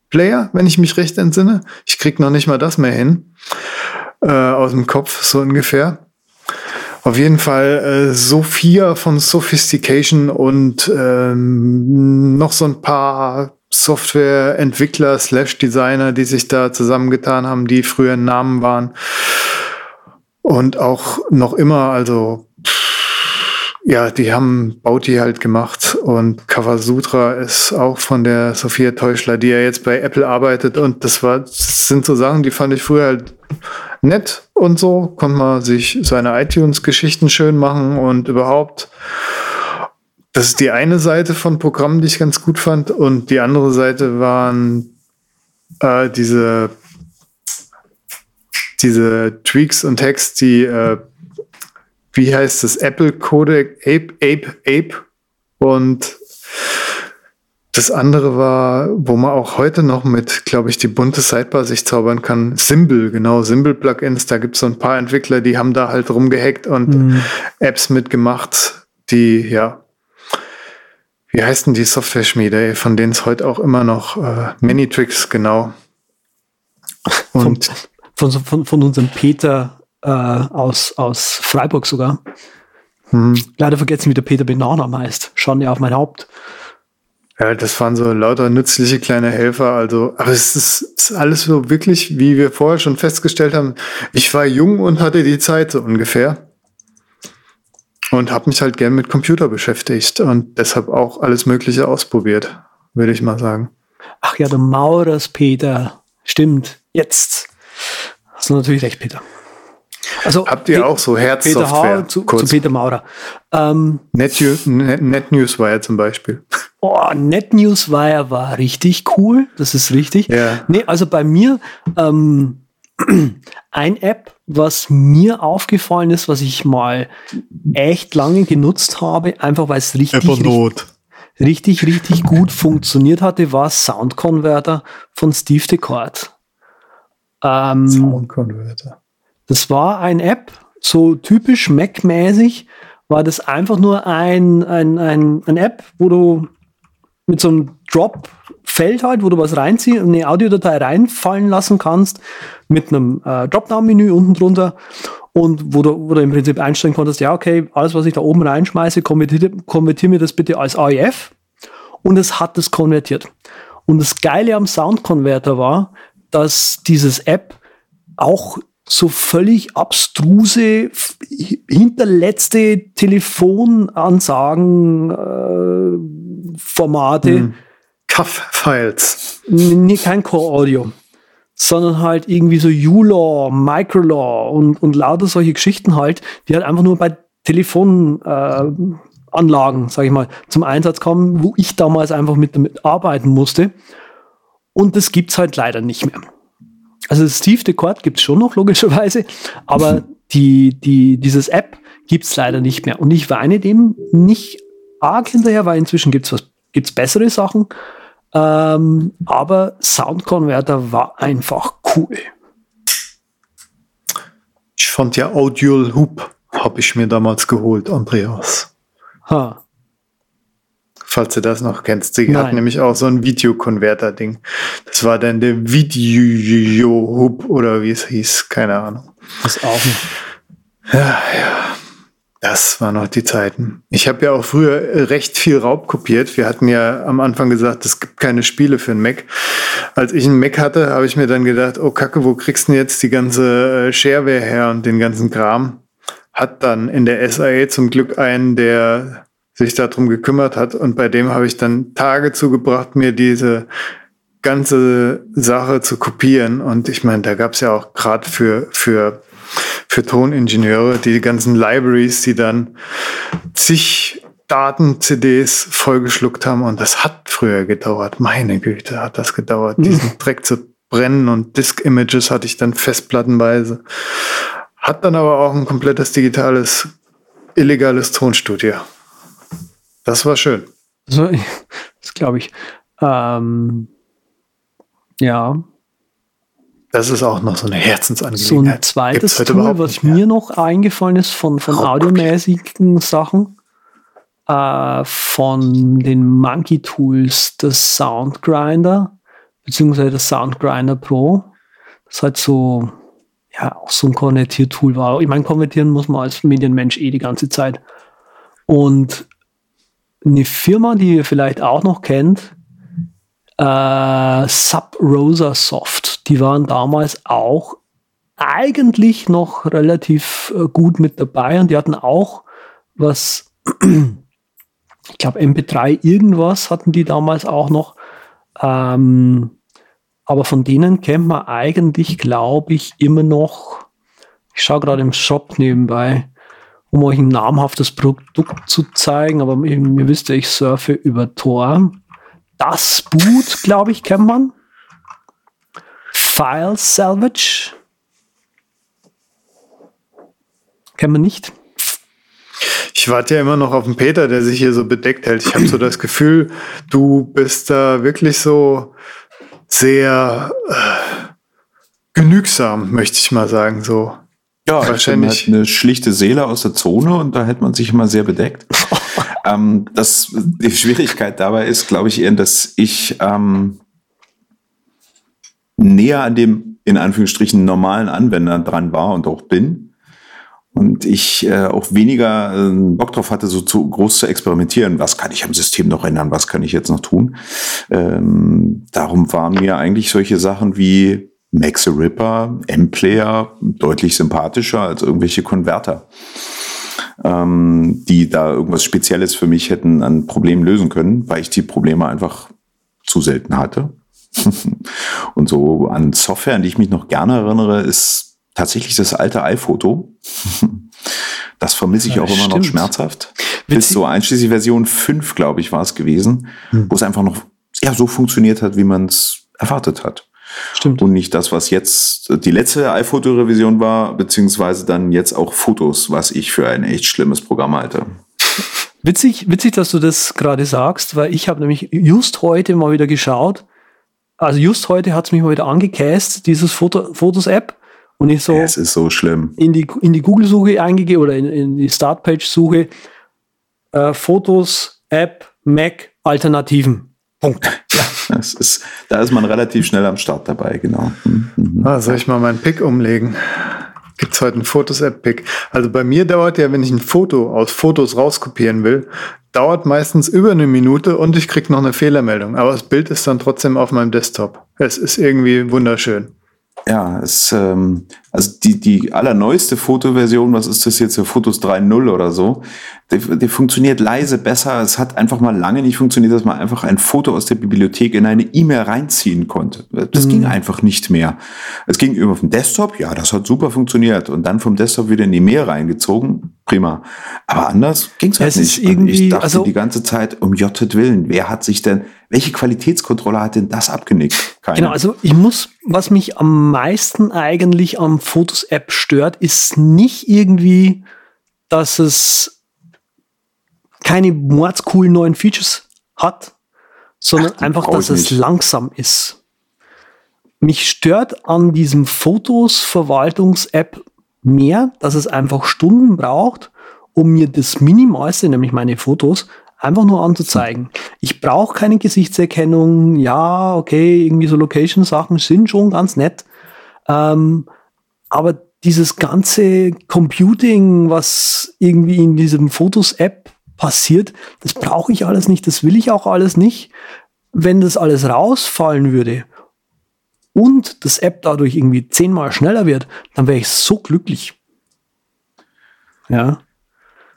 Mini-iTunes-Player, wenn ich mich recht entsinne. Ich krieg noch nicht mal das mehr hin. Äh, aus dem Kopf, so ungefähr. Auf jeden Fall äh, Sophia von Sophistication und ähm, noch so ein paar Softwareentwickler slash Designer, die sich da zusammengetan haben, die früher Namen waren. Und auch noch immer, also ja, die haben Bauti halt gemacht und Kawasutra ist auch von der Sophia Teuschler, die ja jetzt bei Apple arbeitet. Und das war, das sind so Sachen, die fand ich früher halt nett und so, konnte man sich seine iTunes-Geschichten schön machen und überhaupt. Das ist die eine Seite von Programmen, die ich ganz gut fand. Und die andere Seite waren äh, diese diese Tweaks und Text, die äh, wie heißt das, Apple Codec, Ape, Ape, Ape. Und das andere war, wo man auch heute noch mit, glaube ich, die bunte Sidebar sich zaubern kann. Symbol, genau, Symbol-Plugins. Da gibt es so ein paar Entwickler, die haben da halt rumgehackt und mhm. Apps mitgemacht, die, ja, wie heißt denn die Software-Schmiede, von denen es heute auch immer noch äh, Minitricks, genau. Und von, von, von, von unserem Peter äh, aus, aus Freiburg sogar. Hm. Leider vergessen, wie der Peter Benana heißt. Schon ja auf mein Haupt. Ja, das waren so lauter nützliche kleine Helfer. Also, aber es ist, ist, alles so wirklich, wie wir vorher schon festgestellt haben. Ich war jung und hatte die Zeit so ungefähr. Und habe mich halt gern mit Computer beschäftigt und deshalb auch alles Mögliche ausprobiert, würde ich mal sagen. Ach ja, der Maurers Peter. Stimmt. Jetzt. Hast du natürlich recht, Peter. Also Habt ihr auch so Herzsoftware? Peter zu, zu, Peter Maurer. Ähm, NetNews war ja zum Beispiel. Oh, NetNews war ja war richtig cool. Das ist richtig. Ja. Nee, also bei mir ähm, ein App, was mir aufgefallen ist, was ich mal echt lange genutzt habe, einfach weil es richtig, richtig, richtig, richtig gut funktioniert hatte, war Sound Converter von Steve Decord. Ähm, Sound Converter. Das war eine App, so typisch Mac-mäßig, war das einfach nur ein, ein, ein, ein App, wo du mit so einem Drop-Feld halt, wo du was reinziehst, eine Audiodatei reinfallen lassen kannst, mit einem äh, Dropdown-Menü unten drunter und wo du, wo du im Prinzip einstellen konntest, ja, okay, alles, was ich da oben reinschmeiße, konvertiere konvertier mir das bitte als AIF und es hat das konvertiert. Und das Geile am Sound-Converter war, dass dieses App auch so völlig abstruse, hinterletzte Telefonansagen, äh, Formate. Hm. Cuff-Files. Nee, kein Core-Audio. Sondern halt irgendwie so U-Law, Microlaw und, und lauter solche Geschichten halt, die halt einfach nur bei Telefonanlagen, äh, sag ich mal, zum Einsatz kommen, wo ich damals einfach mit damit arbeiten musste. Und das gibt's halt leider nicht mehr. Also Steve Decord gibt es schon noch, logischerweise, aber die, die, dieses App gibt es leider nicht mehr. Und ich weine dem nicht arg hinterher, weil inzwischen gibt es gibt's bessere Sachen. Ähm, aber Sound Converter war einfach cool. Ich fand ja Audio Hoop, habe ich mir damals geholt, Andreas. Ha falls du das noch kennst. Sie Nein. hat nämlich auch so ein Videokonverter-Ding. Das war dann der Video-Hub oder wie es hieß, keine Ahnung. Das auch nicht. Ja, ja. Das waren noch die Zeiten. Ich habe ja auch früher recht viel Raub kopiert. Wir hatten ja am Anfang gesagt, es gibt keine Spiele für einen Mac. Als ich einen Mac hatte, habe ich mir dann gedacht, oh Kacke, wo kriegst du denn jetzt die ganze äh, Shareware her und den ganzen Kram? Hat dann in der SAE zum Glück einen, der sich darum gekümmert hat. Und bei dem habe ich dann Tage zugebracht, mir diese ganze Sache zu kopieren. Und ich meine, da gab es ja auch gerade für, für, für Toningenieure die ganzen Libraries, die dann zig Daten-CDs vollgeschluckt haben. Und das hat früher gedauert. Meine Güte, hat das gedauert, mhm. diesen Dreck zu brennen. Und Disk-Images hatte ich dann festplattenweise. Hat dann aber auch ein komplettes digitales, illegales Tonstudio. Das war schön. So, Das glaube ich. Ähm, ja. Das ist auch noch so eine Herzensangelegenheit. So ein zweites Tool, was mir noch eingefallen ist von, von audiomäßigen Sachen, äh, von den Monkey Tools, das Soundgrinder, beziehungsweise das Soundgrinder Pro. Das ist halt so, ja, auch so ein Konvertiertool war. Ich meine, konvertieren muss man als Medienmensch eh die ganze Zeit. Und eine Firma, die ihr vielleicht auch noch kennt, äh, Sub Rosa Soft, die waren damals auch eigentlich noch relativ äh, gut mit dabei und die hatten auch was, ich glaube MP3 irgendwas hatten die damals auch noch. Ähm, aber von denen kennt man eigentlich, glaube ich, immer noch, ich schaue gerade im Shop nebenbei, um euch ein namhaftes Produkt zu zeigen, aber ihr, ihr wisst ja, ich surfe über Tor. Das Boot, glaube ich, kennt man. File Salvage. Kennt man nicht. Ich warte ja immer noch auf den Peter, der sich hier so bedeckt hält. Ich habe so das Gefühl, du bist da wirklich so sehr äh, genügsam, möchte ich mal sagen. So. Ja, wahrscheinlich halt eine schlichte Seele aus der Zone und da hätte man sich immer sehr bedeckt. ähm, das, die Schwierigkeit dabei ist, glaube ich, eher, dass ich ähm, näher an dem in Anführungsstrichen normalen Anwender dran war und auch bin. Und ich äh, auch weniger äh, Bock drauf hatte, so zu groß zu experimentieren. Was kann ich am System noch ändern? Was kann ich jetzt noch tun? Ähm, darum waren mir eigentlich solche Sachen wie Max the Ripper, M-Player deutlich sympathischer als irgendwelche Konverter, ähm, die da irgendwas Spezielles für mich hätten an Problemen lösen können, weil ich die Probleme einfach zu selten hatte. Und so an Software, an die ich mich noch gerne erinnere, ist tatsächlich das alte iPhoto. Das vermisse ich ja, auch immer stimmt. noch schmerzhaft. Bis so einschließlich Version 5, glaube ich, war es gewesen, hm. wo es einfach noch ja, so funktioniert hat, wie man es erwartet hat. Stimmt. Und nicht das, was jetzt die letzte iPhoto-Revision war, beziehungsweise dann jetzt auch Fotos, was ich für ein echt schlimmes Programm halte. Witzig, witzig, dass du das gerade sagst, weil ich habe nämlich just heute mal wieder geschaut. Also just heute hat es mich mal wieder angecast, dieses Foto, Fotos-App. Und ich so. Es ist so schlimm. In die, in die Google-Suche eingegeben oder in, in die Startpage-Suche. Äh, Fotos, App, Mac, Alternativen. Punkt. Das ist, da ist man relativ schnell am Start dabei, genau. Mhm. Ah, soll ich mal meinen Pick umlegen? Gibt es heute einen Fotos-App-Pick? Also bei mir dauert ja, wenn ich ein Foto aus Fotos rauskopieren will, dauert meistens über eine Minute und ich kriege noch eine Fehlermeldung. Aber das Bild ist dann trotzdem auf meinem Desktop. Es ist irgendwie wunderschön. Ja, es, ähm, also die, die allerneueste Fotoversion, was ist das jetzt, für Fotos 3.0 oder so, die, die funktioniert leise besser. Es hat einfach mal lange nicht funktioniert, dass man einfach ein Foto aus der Bibliothek in eine E-Mail reinziehen konnte. Das mhm. ging einfach nicht mehr. Es ging über vom Desktop, ja, das hat super funktioniert. Und dann vom Desktop wieder in die Mail reingezogen, prima. Aber anders ging es halt nicht. irgendwie, ich dachte also, die ganze Zeit, um Jottet Willen, wer hat sich denn, welche Qualitätskontrolle hat denn das abgenickt? Keine. Genau, also ich muss, was mich am meisten eigentlich am Fotos-App stört, ist nicht irgendwie, dass es keine mordscoolen neuen Features hat, sondern Ach, einfach, dass es langsam ist. Mich stört an diesem Fotos-Verwaltungs-App mehr, dass es einfach Stunden braucht, um mir das Minimalste, nämlich meine Fotos, einfach nur anzuzeigen. Ich brauche keine Gesichtserkennung. Ja, okay, irgendwie so Location-Sachen sind schon ganz nett. Ähm, aber dieses ganze Computing, was irgendwie in diesem Fotos-App passiert, das brauche ich alles nicht, das will ich auch alles nicht. Wenn das alles rausfallen würde und das App dadurch irgendwie zehnmal schneller wird, dann wäre ich so glücklich. Ja.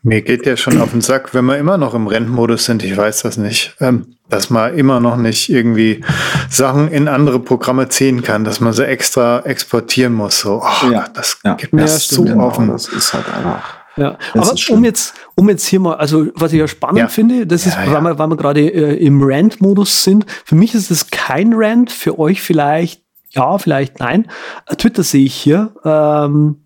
Mir geht ja schon auf den Sack, wenn wir immer noch im Rennmodus sind, ich weiß das nicht, ähm, dass man immer noch nicht irgendwie Sachen in andere Programme ziehen kann, dass man sie extra exportieren muss. So, oh, ja. das ja. geht mir ja, so auf den Das ist halt einfach. Ja, aber um jetzt, um jetzt hier mal, also was ich ja spannend ja. finde, das ist, ja, weil wir, weil wir gerade äh, im Rant-Modus sind. Für mich ist es kein Rant, für euch vielleicht ja, vielleicht nein. Äh, Twitter sehe ich hier. Ähm,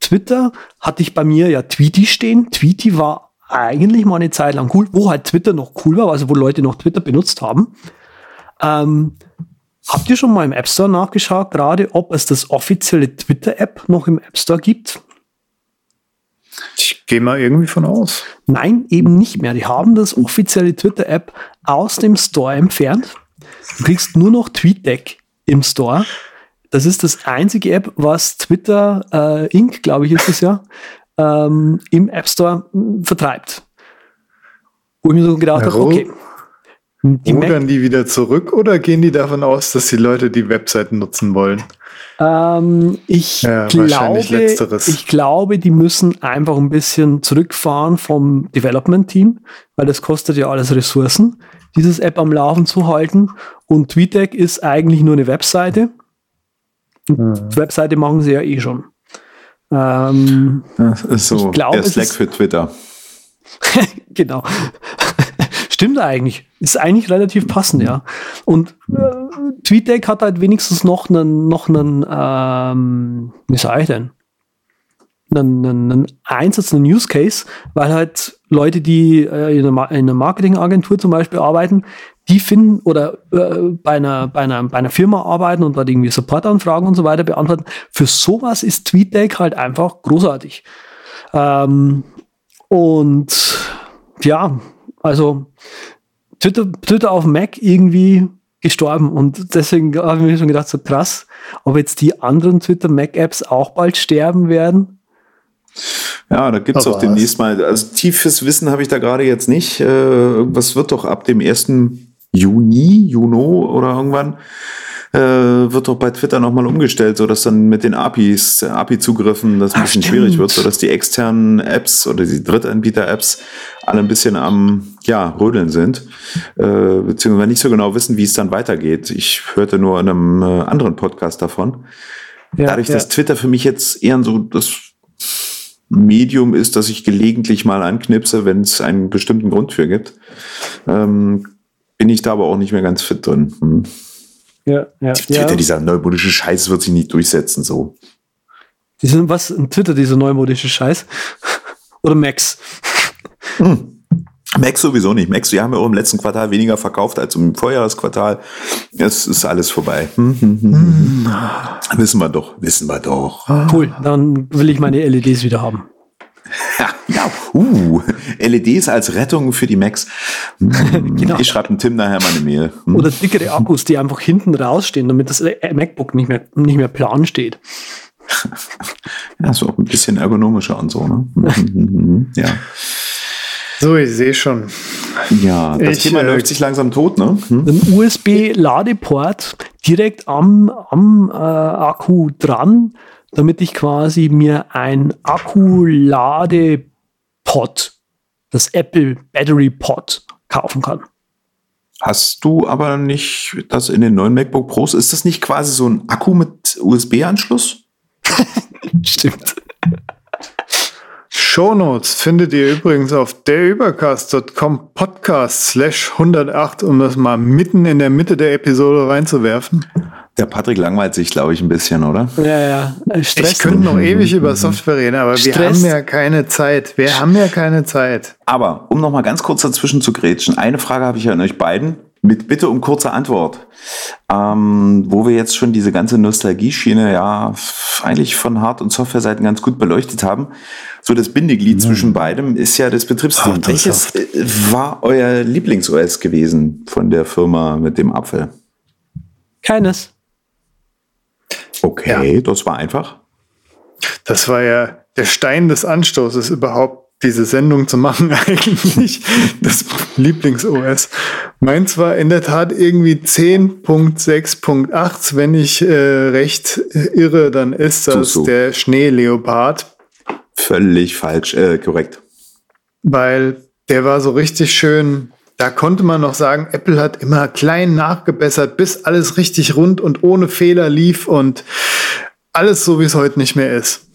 Twitter hatte ich bei mir ja Tweety stehen. Tweety war eigentlich mal eine Zeit lang cool, wo halt Twitter noch cool war, also wo Leute noch Twitter benutzt haben. Ähm, habt ihr schon mal im App Store nachgeschaut, gerade ob es das offizielle Twitter-App noch im App Store gibt? Ich gehe mal irgendwie von aus. Nein, eben nicht mehr. Die haben das offizielle Twitter-App aus dem Store entfernt. Du kriegst nur noch TweetDeck im Store. Das ist das einzige App, was Twitter äh, Inc., glaube ich, ist es ja, ähm, im App Store vertreibt. Wo ich mir so gedacht habe, okay. Rudern die wieder zurück oder gehen die davon aus, dass die Leute die Webseiten nutzen wollen? ähm, ich, Ja, glaube, ich glaube, die müssen einfach ein bisschen zurückfahren vom Development-Team, weil das kostet ja alles Ressourcen, dieses App am Laufen zu halten. Und TweetDeck ist eigentlich nur eine Webseite. Und Webseite machen sie ja eh schon. Ähm, Das ist so Ich glaube, der Slack ist- für Twitter. genau. Stimmt eigentlich. Ist eigentlich relativ passend, ja. Und äh, TweetDeck hat halt wenigstens noch einen, noch einen, ähm, wie sage ich denn? Einen, einen, einen Einsatz, einen Use Case, weil halt Leute, die äh, in, einer, Ma- in einer Marketingagentur zum Beispiel arbeiten, die finden oder äh, bei, einer, bei, einer, bei einer Firma arbeiten und dort irgendwie Supportanfragen und so weiter beantworten. Für sowas ist TweetDeck halt einfach großartig. Ähm, und ja, also Twitter, Twitter auf Mac irgendwie gestorben und deswegen habe ich mir schon gedacht, so krass, ob jetzt die anderen Twitter Mac Apps auch bald sterben werden. Ja, da gibt's Aber auch demnächst mal, also tiefes Wissen habe ich da gerade jetzt nicht. Äh, was wird doch ab dem 1. Juni, Juno oder irgendwann, äh, wird doch bei Twitter nochmal umgestellt, sodass dann mit den APIs, API-Zugriffen das ein bisschen stimmt. schwierig wird, sodass die externen Apps oder die Drittanbieter-Apps alle ein bisschen am ja, Rödeln sind, äh, beziehungsweise nicht so genau wissen, wie es dann weitergeht. Ich hörte nur in einem äh, anderen Podcast davon. Ja, Dadurch, ja. dass Twitter für mich jetzt eher so das Medium ist, das ich gelegentlich mal anknipse, wenn es einen bestimmten Grund für gibt, ähm, bin ich da aber auch nicht mehr ganz fit drin. Hm. Ja, ja, Twitter, ja. dieser neumodische Scheiß wird sich nicht durchsetzen, so. Die sind was? Twitter, dieser neumodische Scheiß. Oder Max. Max sowieso nicht. Max, wir haben ja auch im letzten Quartal weniger verkauft als im Vorjahresquartal. Es ist alles vorbei. Hm, hm, hm, hm. Wissen wir doch, wissen wir doch. Cool, dann will ich meine LEDs wieder haben. Uh, LEDs als Rettung für die Macs. Hm, Genau. Ich schreibe dem Tim nachher mal eine Mail. Hm. Oder dickere Akkus, die einfach hinten rausstehen, damit das äh, MacBook nicht mehr, nicht mehr plan steht. Ja, ist auch ein bisschen ergonomischer und so, ne? Mhm, ja. So, ich sehe schon. Ja, das Ich, Thema äh, läuft sich langsam tot, ne? Hm? Ein USB-Ladeport direkt am, am äh, Akku dran, damit ich quasi mir ein Akku-Ladepot, das Apple Battery Pod, kaufen kann. Hast du aber nicht das in den neuen MacBook Pros? Ist das nicht quasi so ein Akku mit USB-Anschluss? Stimmt. Shownotes findet ihr übrigens auf derübercast.com Podcast slash 108, um das mal mitten in der Mitte der Episode reinzuwerfen. Der Patrick langweilt sich, glaube ich, ein bisschen, oder? Ja, ja. Äh, Stress. Ich könnte noch ewig über Software reden, aber wir Stress. haben ja keine Zeit. Wir haben ja keine Zeit. Aber um noch mal ganz kurz dazwischen zu grätschen, eine Frage habe ich an euch beiden. Mit Bitte um kurze Antwort. Ähm, wo wir jetzt schon diese ganze Nostalgie-Schiene ja eigentlich von Hard- und Software-Seiten ganz gut beleuchtet haben. So das Bindeglied zwischen beidem ist ja das Betriebssystem. Und Welches äh, war euer Lieblings-OS gewesen von der Firma mit dem Apfel? Keines. Okay, das war einfach. Das war ja der Stein des Anstoßes überhaupt, diese Sendung zu machen eigentlich. Das Lieblings-OS. Meins war in der Tat irgendwie 10.6.8. Wenn ich äh, recht irre, dann ist das So, so. der Schneeleopard. Völlig falsch, äh, korrekt. weil der war so richtig schön. Da konnte man noch sagen, Apple hat immer klein nachgebessert, bis alles richtig rund und ohne Fehler lief und alles so, wie es heute nicht mehr ist.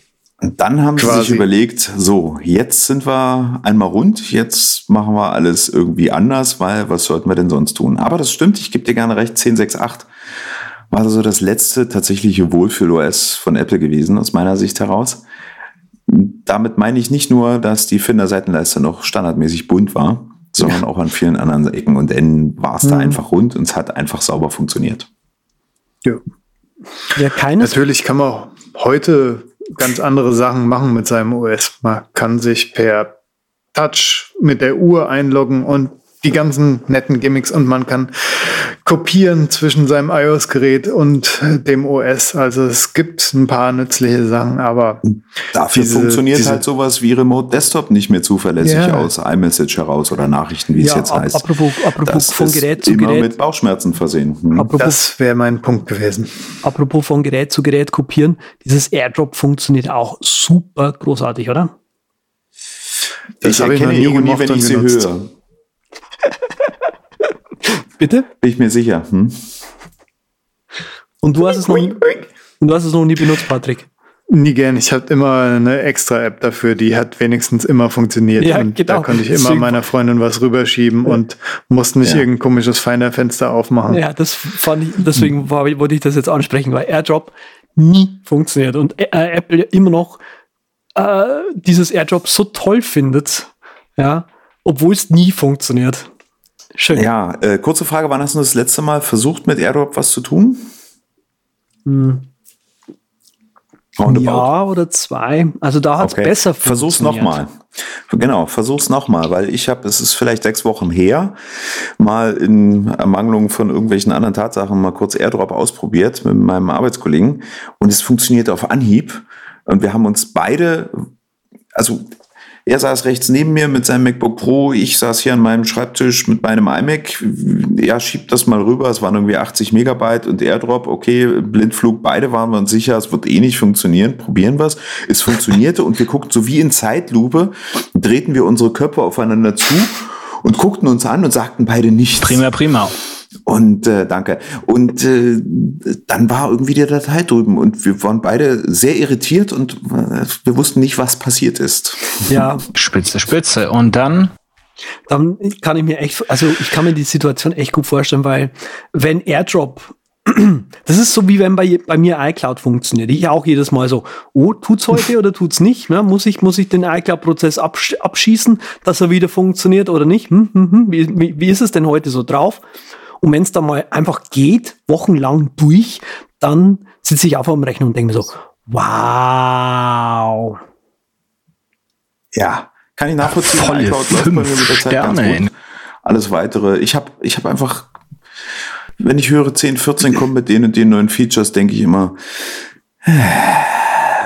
Und dann haben sie sich Quasi. überlegt, so, jetzt sind wir einmal rund, jetzt machen wir alles irgendwie anders, weil was sollten wir denn sonst tun? Aber das stimmt, ich gebe dir gerne recht, 10.6.8 war so das letzte tatsächliche Wohlfühl-OS von Apple gewesen, aus meiner Sicht heraus. damit meine ich nicht nur, dass die Finder-Seitenleiste noch standardmäßig bunt war, sondern ja. auch an vielen anderen Ecken und Enden war es mhm. da einfach rund und es hat einfach sauber funktioniert. Ja. ja keines Natürlich kann man heute ganz andere Sachen machen mit seinem OS. Man kann sich per Touch mit der Uhr einloggen und die ganzen netten Gimmicks und man kann kopieren zwischen seinem iOS-Gerät und dem OS. Also es gibt ein paar nützliche Sachen, aber dafür diese, funktioniert diese halt sowas wie Remote Desktop nicht mehr zuverlässig ja. aus iMessage heraus oder Nachrichten, wie ja, es jetzt heißt. Apropos, apropos das von Gerät zu immer Gerät. mit Bauchschmerzen versehen. Hm. Apropos, das wäre mein Punkt gewesen. Apropos von Gerät zu Gerät kopieren, dieses AirDrop funktioniert auch super großartig, oder? Das ich erkenne Ironie, wenn ich sie höre. Bitte? Bin ich mir sicher. Hm? Und du hast es noch, und du hast es noch nie benutzt, Patrick. Nie gern. Ich habe immer eine extra App dafür, die hat wenigstens immer funktioniert. Ja, und genau. da konnte ich immer meiner Freundin was rüberschieben ja. und musste nicht ja. irgendein komisches Finder-Fenster aufmachen. Ja, das fand ich, deswegen war, wollte ich das jetzt ansprechen, weil AirDrop nie funktioniert und äh, Apple immer noch äh, dieses AirDrop so toll findet, ja, obwohl es nie funktioniert. Schön. Ja, äh, kurze Frage, wann hast du das letzte Mal versucht, mit AirDrop was zu tun? Hm. Ein Jahr oder zwei. Also da hat es okay. besser funktioniert. Versuch's nochmal. Genau, versuch's nochmal, weil ich habe, es ist vielleicht sechs Wochen her, mal in Ermangelung von irgendwelchen anderen Tatsachen mal kurz AirDrop ausprobiert mit meinem Arbeitskollegen und es funktioniert auf Anhieb. Und wir haben uns beide, also er saß rechts neben mir mit seinem MacBook Pro. Ich saß hier an meinem Schreibtisch mit meinem iMac. Er schiebt das mal rüber. Es waren irgendwie 80 Megabyte und AirDrop. Okay, Blindflug. Beide waren wir uns sicher, es wird eh nicht funktionieren. Probieren wir es. Es funktionierte und wir guckten so wie in Zeitlupe, drehten wir unsere Köpfe aufeinander zu und guckten uns an und sagten beide nichts. Prima, prima. Und äh, danke. Und äh, dann war irgendwie die Datei drüben und wir waren beide sehr irritiert und äh, wir wussten nicht, was passiert ist. Ja, spitze, spitze. Und dann? Dann kann ich mir echt, also ich kann mir die Situation echt gut vorstellen, weil wenn AirDrop das ist so wie wenn bei, bei mir iCloud funktioniert. Ich auch jedes Mal so, oh, tut's heute oder tut's nicht? Ja, muss ich, muss ich den iCloud-Prozess absch abschießen, dass er wieder funktioniert oder nicht? Hm, hm, hm. Wie, wie, wie ist es denn heute so drauf? Und wenn es dann mal einfach geht, wochenlang durch, dann sitze ich auf am Rechner und denke mir so, wow. Ja, kann ich nachvollziehen. Voll iCloud läuft bei mir mit der Zeit Sterne. ganz gut. Alles weitere. Ich habe ich hab einfach, wenn ich höre 10, 14 kommen mit den und den neuen Features, denke ich immer,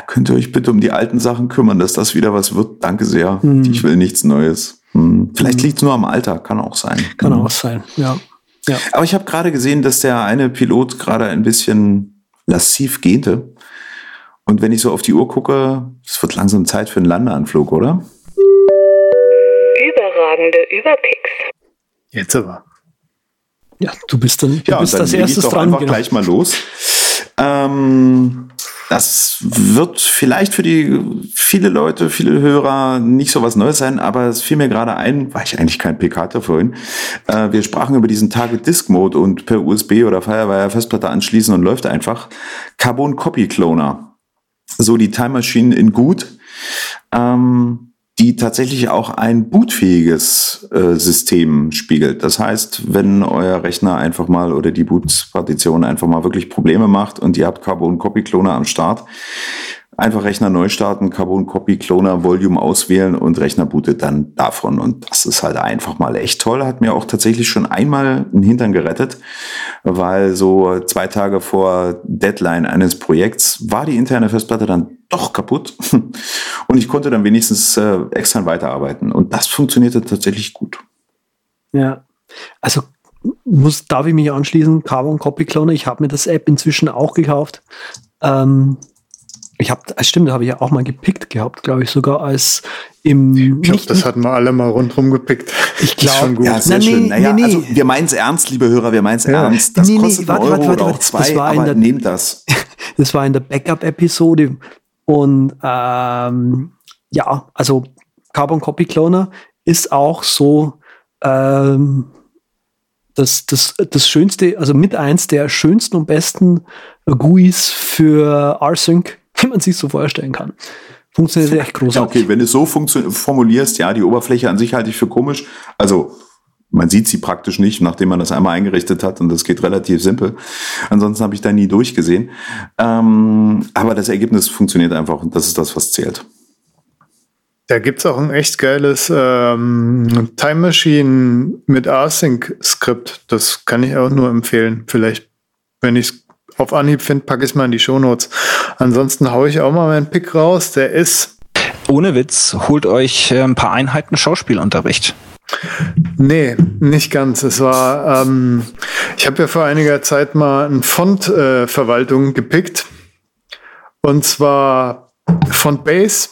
könnt ihr euch bitte um die alten Sachen kümmern, dass das wieder was wird? Danke sehr. Hm. Ich will nichts Neues. Hm. Vielleicht hm. liegt es nur am Alter, kann auch sein. Kann hm. auch sein, ja. Ja. Aber ich habe gerade gesehen, dass der eine Pilot gerade ein bisschen lassiv gähnte. Und wenn ich so auf die Uhr gucke, es wird langsam Zeit für einen Landeanflug, oder? Überragende Überpicks. Jetzt aber. Ja, du bist dann, du ja, bist dann das erste dran. Einfach genau. gleich mal los. Ähm, das wird vielleicht für die viele Leute, viele Hörer nicht so was Neues sein, aber es fiel mir gerade ein, war ich eigentlich kein PK vorhin. Äh, wir sprachen über diesen Target Disk Mode und per USB oder Firewire Festplatte anschließen und läuft einfach. Carbon Copy Cloner. So die Time Machine in gut. Ähm, die tatsächlich auch ein bootfähiges äh, System spiegelt. Das heißt, wenn euer Rechner einfach mal oder die Boot-Partition einfach mal wirklich Probleme macht und ihr habt Carbon Copy Cloner am Start, einfach Rechner neu starten, Carbon Copy Cloner Volume auswählen und Rechner bootet dann davon. Und das ist halt einfach mal echt toll. Hat mir auch tatsächlich schon einmal einen Hintern gerettet, weil so zwei Tage vor Deadline eines Projekts war die interne Festplatte dann doch kaputt. Und ich konnte dann wenigstens äh, extern weiterarbeiten. Und das funktionierte tatsächlich gut. Ja, also muss, darf ich mich anschließen, Carbon Copy Cloner, ich habe mir das App inzwischen auch gekauft. Ähm, ich habe, stimmt, da habe ich ja auch mal gepickt gehabt, glaube ich, sogar als im. Ich glaube, das hatten wir alle mal rundherum gepickt. Ich glaube, ja, sehr Na, schön. Nee, naja, nee, also wir meinen es ernst, liebe Hörer, wir meinen es ja. ernst. Das nee, kostet nee, warte, Euro warte, warte, oder auch zwei, aber der, nehmt das. Das war in der Backup-Episode und ähm, ja, also Carbon Copy Cloner ist auch so ähm, das, das, das schönste, also mit eins der schönsten und besten GUIs für rsync, wie man sich so vorstellen kann. funktioniert echt großartig. Ja, okay, wenn du es so formulierst, ja, die Oberfläche an sich halte ich für komisch. Also man sieht sie praktisch nicht, nachdem man das einmal eingerichtet hat und das geht relativ simpel. Ansonsten habe ich da nie durchgesehen. Ähm, aber das Ergebnis funktioniert einfach und das ist das, was zählt. Da gibt es auch ein echt geiles ähm, Time Machine mit Async-Skript. Das kann ich auch nur empfehlen. Vielleicht, wenn ich es auf Anhieb finde, packe ich es mal in die Shownotes. Ansonsten haue ich auch mal meinen Pick raus. Der ist. Ohne Witz, holt euch äh, ein paar Einheiten Schauspielunterricht. Nee, nicht ganz. Es war, ähm, ich habe ja vor einiger Zeit mal eine Font-Verwaltung äh, gepickt. Und zwar Fontbase.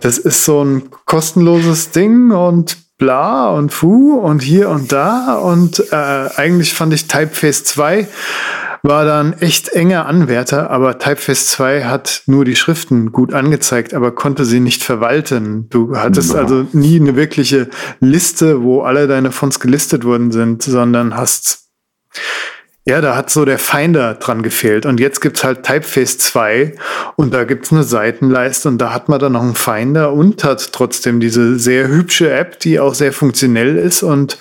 Das ist so ein kostenloses Ding und bla und fu und hier und da. Und äh, eigentlich fand ich Typeface 2 war dann echt enger Anwärter, aber Typeface 2 hat nur die Schriften gut angezeigt, aber konnte sie nicht verwalten. Du hattest ja. also nie eine wirkliche Liste, wo alle deine Fonts gelistet worden sind, sondern hast ja, da hat so der Finder dran gefehlt. Und jetzt gibt's halt Typeface 2 und da gibt's eine Seitenleiste und da hat man dann noch einen Finder und hat trotzdem diese sehr hübsche App, die auch sehr funktionell ist und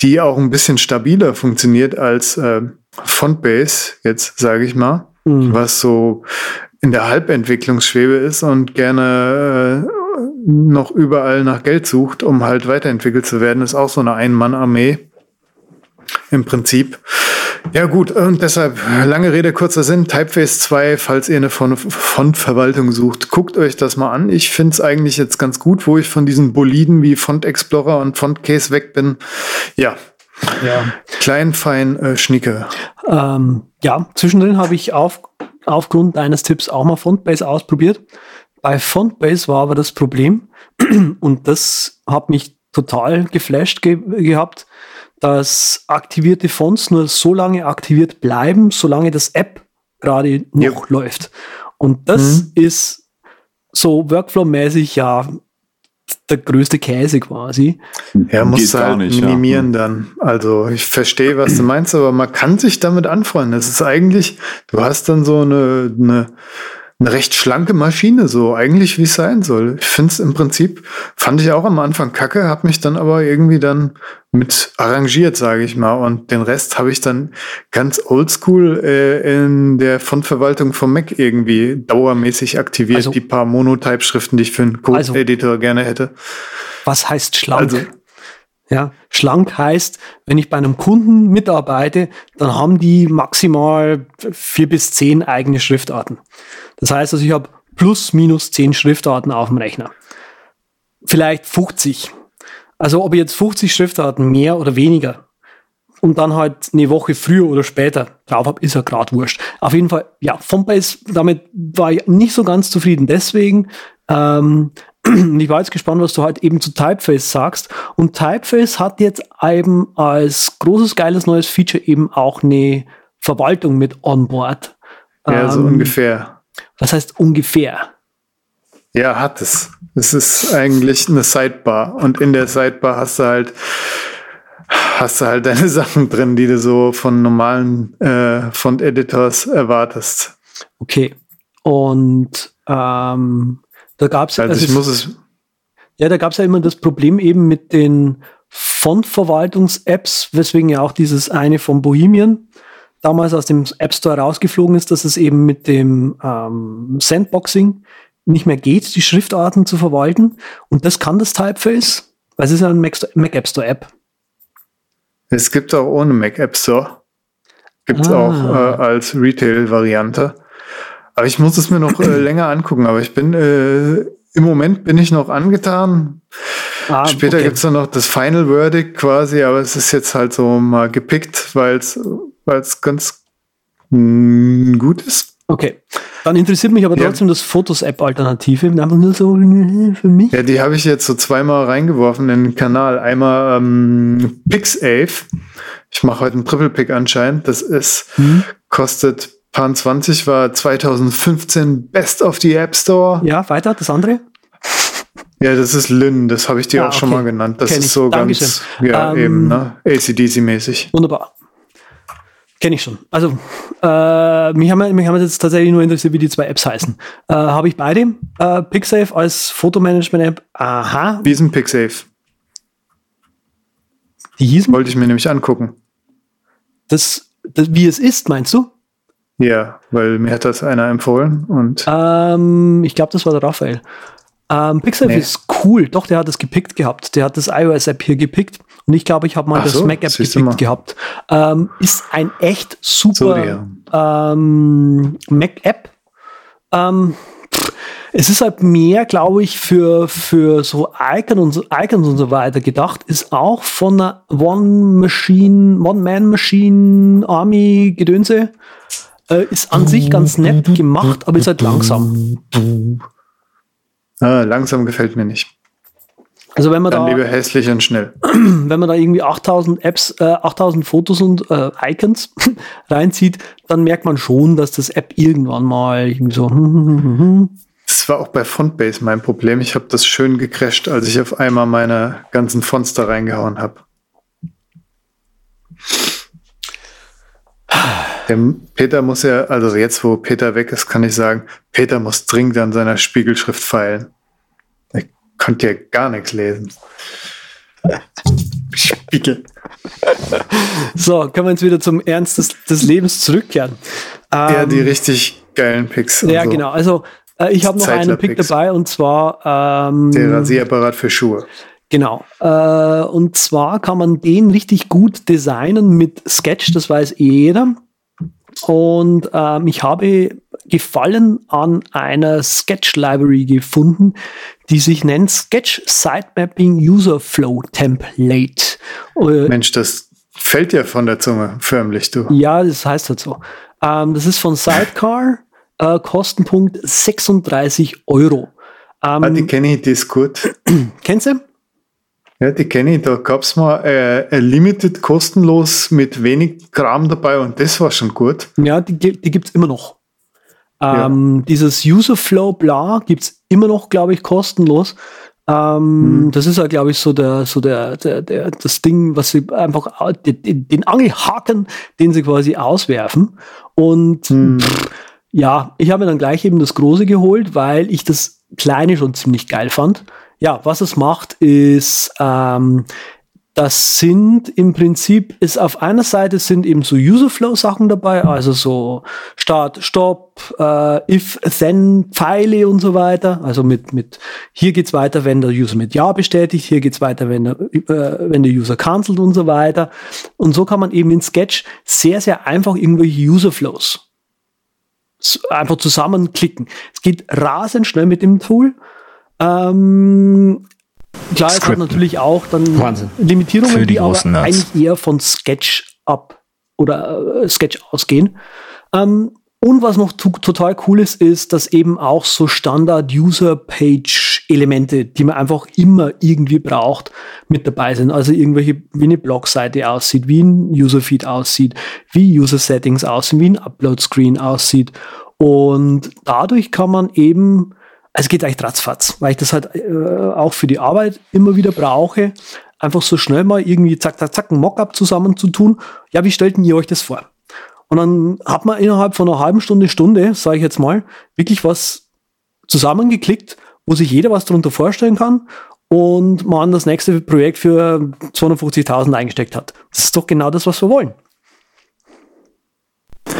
die auch ein bisschen stabiler funktioniert als äh, Fontbase, jetzt sage ich mal, mhm. was so in der Halbentwicklungsschwebe ist und gerne äh, noch überall nach Geld sucht, um halt weiterentwickelt zu werden, ist auch so eine Ein-Mann-Armee im Prinzip. Ja gut, und deshalb lange Rede, kurzer Sinn, Typeface 2, falls ihr eine Font-Verwaltung sucht, guckt euch das mal an. Ich finde es eigentlich jetzt ganz gut, wo ich von diesen Boliden wie Font Explorer und Font Case weg bin. Ja, ja. Klein, fein, äh, schnicke. Ähm, ja, zwischendrin habe ich auf, aufgrund deines Tipps auch mal Fontbase ausprobiert. Bei Fontbase war aber das Problem, und das hat mich total geflasht ge gehabt, dass aktivierte Fonts nur so lange aktiviert bleiben, solange das App gerade noch ja. läuft. Und das mhm. ist so Workflow-mäßig ja der größte Käse quasi. Ja, muss halt nicht, minimieren ja. dann. Also ich verstehe, was du meinst, aber man kann sich damit anfreunden. Es ist eigentlich, du hast dann so eine, eine eine recht schlanke Maschine, so eigentlich wie es sein soll. Ich finde es im Prinzip, fand ich auch am Anfang kacke, habe mich dann aber irgendwie dann mit arrangiert, sage ich mal. Und den Rest habe ich dann ganz oldschool äh, in der Fontverwaltung vom Mac irgendwie dauermäßig aktiviert, also, die paar Monotype-Schriften, die ich für einen Code-Editor also, gerne hätte. Was heißt schlank? Also, ja, schlank heißt, wenn ich bei einem Kunden mitarbeite, dann haben die maximal vier bis zehn eigene Schriftarten. Das heißt also, ich habe plus minus zehn Schriftarten auf dem Rechner. Vielleicht 50. Also ob ich jetzt 50 Schriftarten mehr oder weniger und dann halt eine Woche früher oder später drauf habe, ist ja gerade wurscht. Auf jeden Fall, ja, Fontbase, damit war ich nicht so ganz zufrieden. Deswegen ähm, ich war jetzt gespannt, was du halt eben zu Typeface sagst. Und Typeface hat jetzt eben als großes, geiles neues Feature eben auch eine Verwaltung mit on board. Ja, so ähm, ungefähr. Was heißt ungefähr? Ja, hat es. Es ist eigentlich eine Sidebar. Und in der Sidebar hast du halt, hast du halt deine Sachen drin, die du so von normalen äh, Font-Editors erwartest. Okay. Und ähm, da gab es also, also ich muss es ja, da gab es ja immer das Problem eben mit den Font-Verwaltungs-Apps, weswegen ja auch dieses eine von Bohemian damals aus dem App Store rausgeflogen ist, dass es eben mit dem ähm, Sandboxing nicht mehr geht, die Schriftarten zu verwalten. Und das kann das Typeface, weil es ist ja ein Mac, Mac App Store App. Es gibt auch ohne Mac App Store. Gibt es ah. auch äh, als Retail-Variante. Aber ich muss es mir noch äh, länger angucken. Aber ich bin äh, im Moment bin ich noch angetan. Ah, Später okay. gibt's dann noch das Final Verdict quasi, aber es ist jetzt halt so mal gepickt, weil es ganz mh, gut ist. Okay. Dann interessiert mich aber trotzdem ja. das Fotos-App-Alternative. Einfach nur so für mich. Ja, die habe ich jetzt so zweimal reingeworfen in den Kanal. Einmal ähm, PixAve. Ich mache heute einen Triple-Pick anscheinend. Das ist, hm. kostet Pan 20 war 2015 Best of the App Store. Ja, weiter, das andere? Ja, das ist Lynn, das habe ich dir ah, auch okay. schon mal genannt. Das Kenn ist so Dankeschön. ganz, ja, ähm, eben, ne? ACDC-mäßig. Wunderbar. Kenne ich schon. Also, äh, mich, haben, mich haben jetzt tatsächlich nur interessiert, wie die zwei Apps heißen. Äh, Habe ich beide. Äh, PicSafe als Fotomanagement-App. Aha. Wie ist ein PicSafe? Die hießen? Wollte ich mir nämlich angucken. Das, das, wie es ist, meinst du? Ja, weil mir hat das einer empfohlen und. Ähm, ich glaube, das war der Raphael. Ähm, PixApp nee. ist cool. Doch, der hat das gepickt gehabt. Der hat das iOS-App hier gepickt. Und ich glaube, ich habe mal Ach das so, Mac-App gepickt gehabt. Ähm, ist ein echt super ähm, Mac-App. Ähm, es ist halt mehr, glaube ich, für, für so Icon und Icons und so weiter gedacht. Ist auch von einer One-Machine, One-Man-Machine Army Gedönse. Äh, ist an sich ganz nett gemacht, aber ist halt langsam. Ah, langsam gefällt mir nicht. Also wenn man Dann da lieber hässlich und schnell. Wenn man da irgendwie 8000 Apps, äh, 8000 Fotos und äh, Icons reinzieht, dann merkt man schon, dass das App irgendwann mal irgendwie so. Das war auch bei Fontbase mein Problem. Ich habe das schön gecrasht, als ich auf einmal meine ganzen Fonts da reingehauen habe. Peter muss ja, also jetzt, wo Peter weg ist, kann ich sagen, Peter muss dringend an seiner Spiegelschrift feilen. Konnte ja gar nichts lesen. Spiegel. So, können wir jetzt wieder zum Ernst des, des Lebens zurückkehren. Ähm, ja, die richtig geilen Picks. Ja, so. genau. Also, äh, ich habe noch einen Pick dabei und zwar ähm, der Rasierapparat für Schuhe. Genau. Äh, und zwar kann man den richtig gut designen mit Sketch, das weiß eh jeder. Und ähm, ich habe Gefallen an einer Sketch Library gefunden, die sich nennt Sketch Sitemapping User Flow Template. Äh, Mensch, das fällt ja von der Zunge förmlich, du. Ja, das heißt halt so. Ähm, das ist von Sidecar, äh, Kostenpunkt 36 Euro. Ähm, ah, die kenne ich, die ist gut. Kennst du? Ja, die kenne ich. Da gab es mal äh, Limited kostenlos mit wenig Kram dabei und das war schon gut. Ja, die, die gibt es immer noch. Ähm, ja. Dieses Userflow bla gibt es immer noch, glaube ich, kostenlos. Ähm, hm. Das ist ja, glaube ich, so der, so der, der, der, das Ding, was sie einfach, den, den Angelhaken, den sie quasi auswerfen. Und hm. pff, ja, ich habe mir dann gleich eben das Große geholt, weil ich das Kleine schon ziemlich geil fand. Ja, was es macht, ist, ähm, das sind im Prinzip, ist auf einer Seite sind eben so Userflow-Sachen dabei, also so Start, Stopp, äh, if, then, Pfeile und so weiter. Also mit, mit, hier geht's weiter, wenn der User mit Ja bestätigt, hier geht's weiter, wenn der, äh, wenn der User cancelt und so weiter. Und so kann man eben in Sketch sehr, sehr einfach irgendwelche Userflows einfach zusammenklicken. Es geht rasend schnell mit dem Tool. Ähm, klar, es hat natürlich auch dann Wahnsinn. Limitierungen, die, die aber Nerds. eigentlich eher von Sketch ab oder äh, Sketch ausgehen. Ähm, und was noch total cool ist, ist, dass eben auch so Standard-User-Page-Elemente, die man einfach immer irgendwie braucht, mit dabei sind. Also irgendwelche, wie eine Blogseite aussieht, wie ein User-Feed aussieht, wie User-Settings aussehen, wie ein Upload-Screen aussieht. Und dadurch kann man eben es geht echt ratzfatz, weil ich das halt äh, auch für die Arbeit immer wieder brauche, einfach so schnell mal irgendwie zack, zack, zack, ein Mockup zusammenzutun. Ja, wie stellten ihr euch das vor? Und dann hat man innerhalb von einer halben Stunde, Stunde, sage ich jetzt mal, wirklich was zusammengeklickt, wo sich jeder was darunter vorstellen kann und man das nächste Projekt für 250.000 eingesteckt hat. Das ist doch genau das, was wir wollen.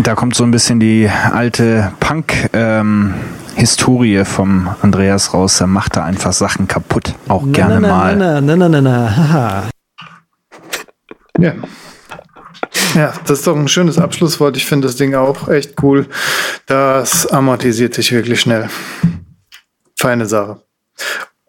Da kommt so ein bisschen die alte Punk- ähm Historie vom Andreas raus. Er macht da einfach Sachen kaputt. Auch na, gerne na, mal. Na, na, na, na, na, haha. Ja. Ja, das ist doch ein schönes Abschlusswort. Ich finde das Ding auch echt cool. Das amortisiert sich wirklich schnell. Feine Sache.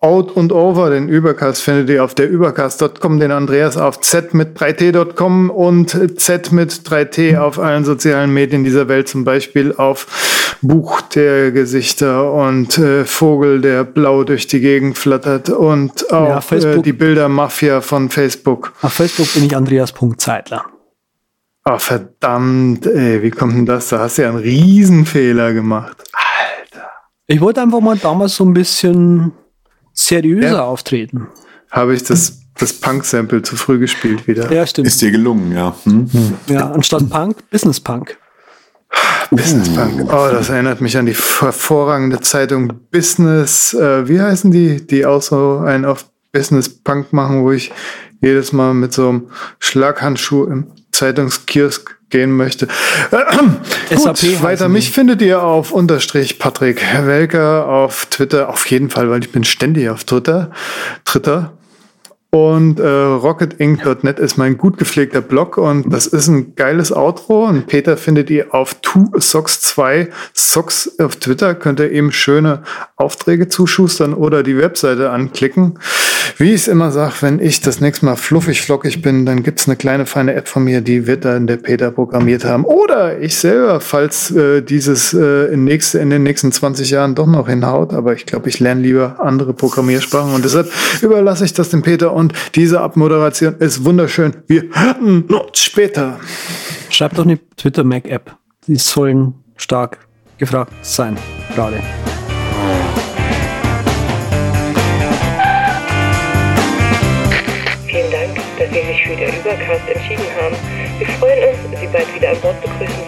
Out und Over, den Übercast findet ihr auf der übercast.com, den Andreas auf z mit 3t.com und z mit 3t auf allen sozialen Medien dieser Welt, zum Beispiel auf Buch der Gesichter und äh, Vogel, der blau durch die Gegend flattert und auch ja, äh, die Bilder Mafia von Facebook. Auf Facebook bin ich Andreas.zeitler. Ah, oh, verdammt, ey, wie kommt denn das? Da hast du ja einen Riesenfehler gemacht. Alter. Ich wollte einfach mal damals so ein bisschen seriöser ja. auftreten. Habe ich das das Punk-Sample zu früh gespielt wieder. Ja, stimmt. Ist dir gelungen, ja. Hm? Ja, anstatt Punk, Business Punk. Business Punk. Oh, das erinnert mich an die hervorragende Zeitung Business. Äh, wie heißen die, die auch so einen auf Business Punk machen, wo ich jedes Mal mit so einem Schlaghandschuh im Zeitungskiosk gehen möchte. Äh, Gut, weiter. Mich findet ihr auf unterstrich Patrick Welker auf Twitter. Auf jeden Fall, weil ich bin ständig auf Twitter. Twitter. Und äh, rocketinc.net ist mein gut gepflegter Blog und das ist ein geiles Outro. Und Peter findet ihr auf 2socks2 Socks auf Twitter. Könnt ihr eben schöne Aufträge zuschustern oder die Webseite anklicken. Wie ich es immer sage, wenn ich das nächste Mal fluffig flockig bin, dann gibt's eine kleine feine App von mir, die wird dann der Peter programmiert haben. Oder ich selber, falls äh, dieses äh, in, nächste, in den nächsten 20 Jahren doch noch hinhaut. Aber ich glaube, ich lerne lieber andere Programmiersprachen und deshalb überlasse ich das dem Peter und diese Abmoderation ist wunderschön. Wir hören uns später. Schreibt doch eine Twitter-Mac-App. Die sollen stark gefragt sein, gerade. Vielen Dank, dass Sie sich für den Übercast entschieden haben. Wir freuen uns, Sie bald wieder an Bord begrüßen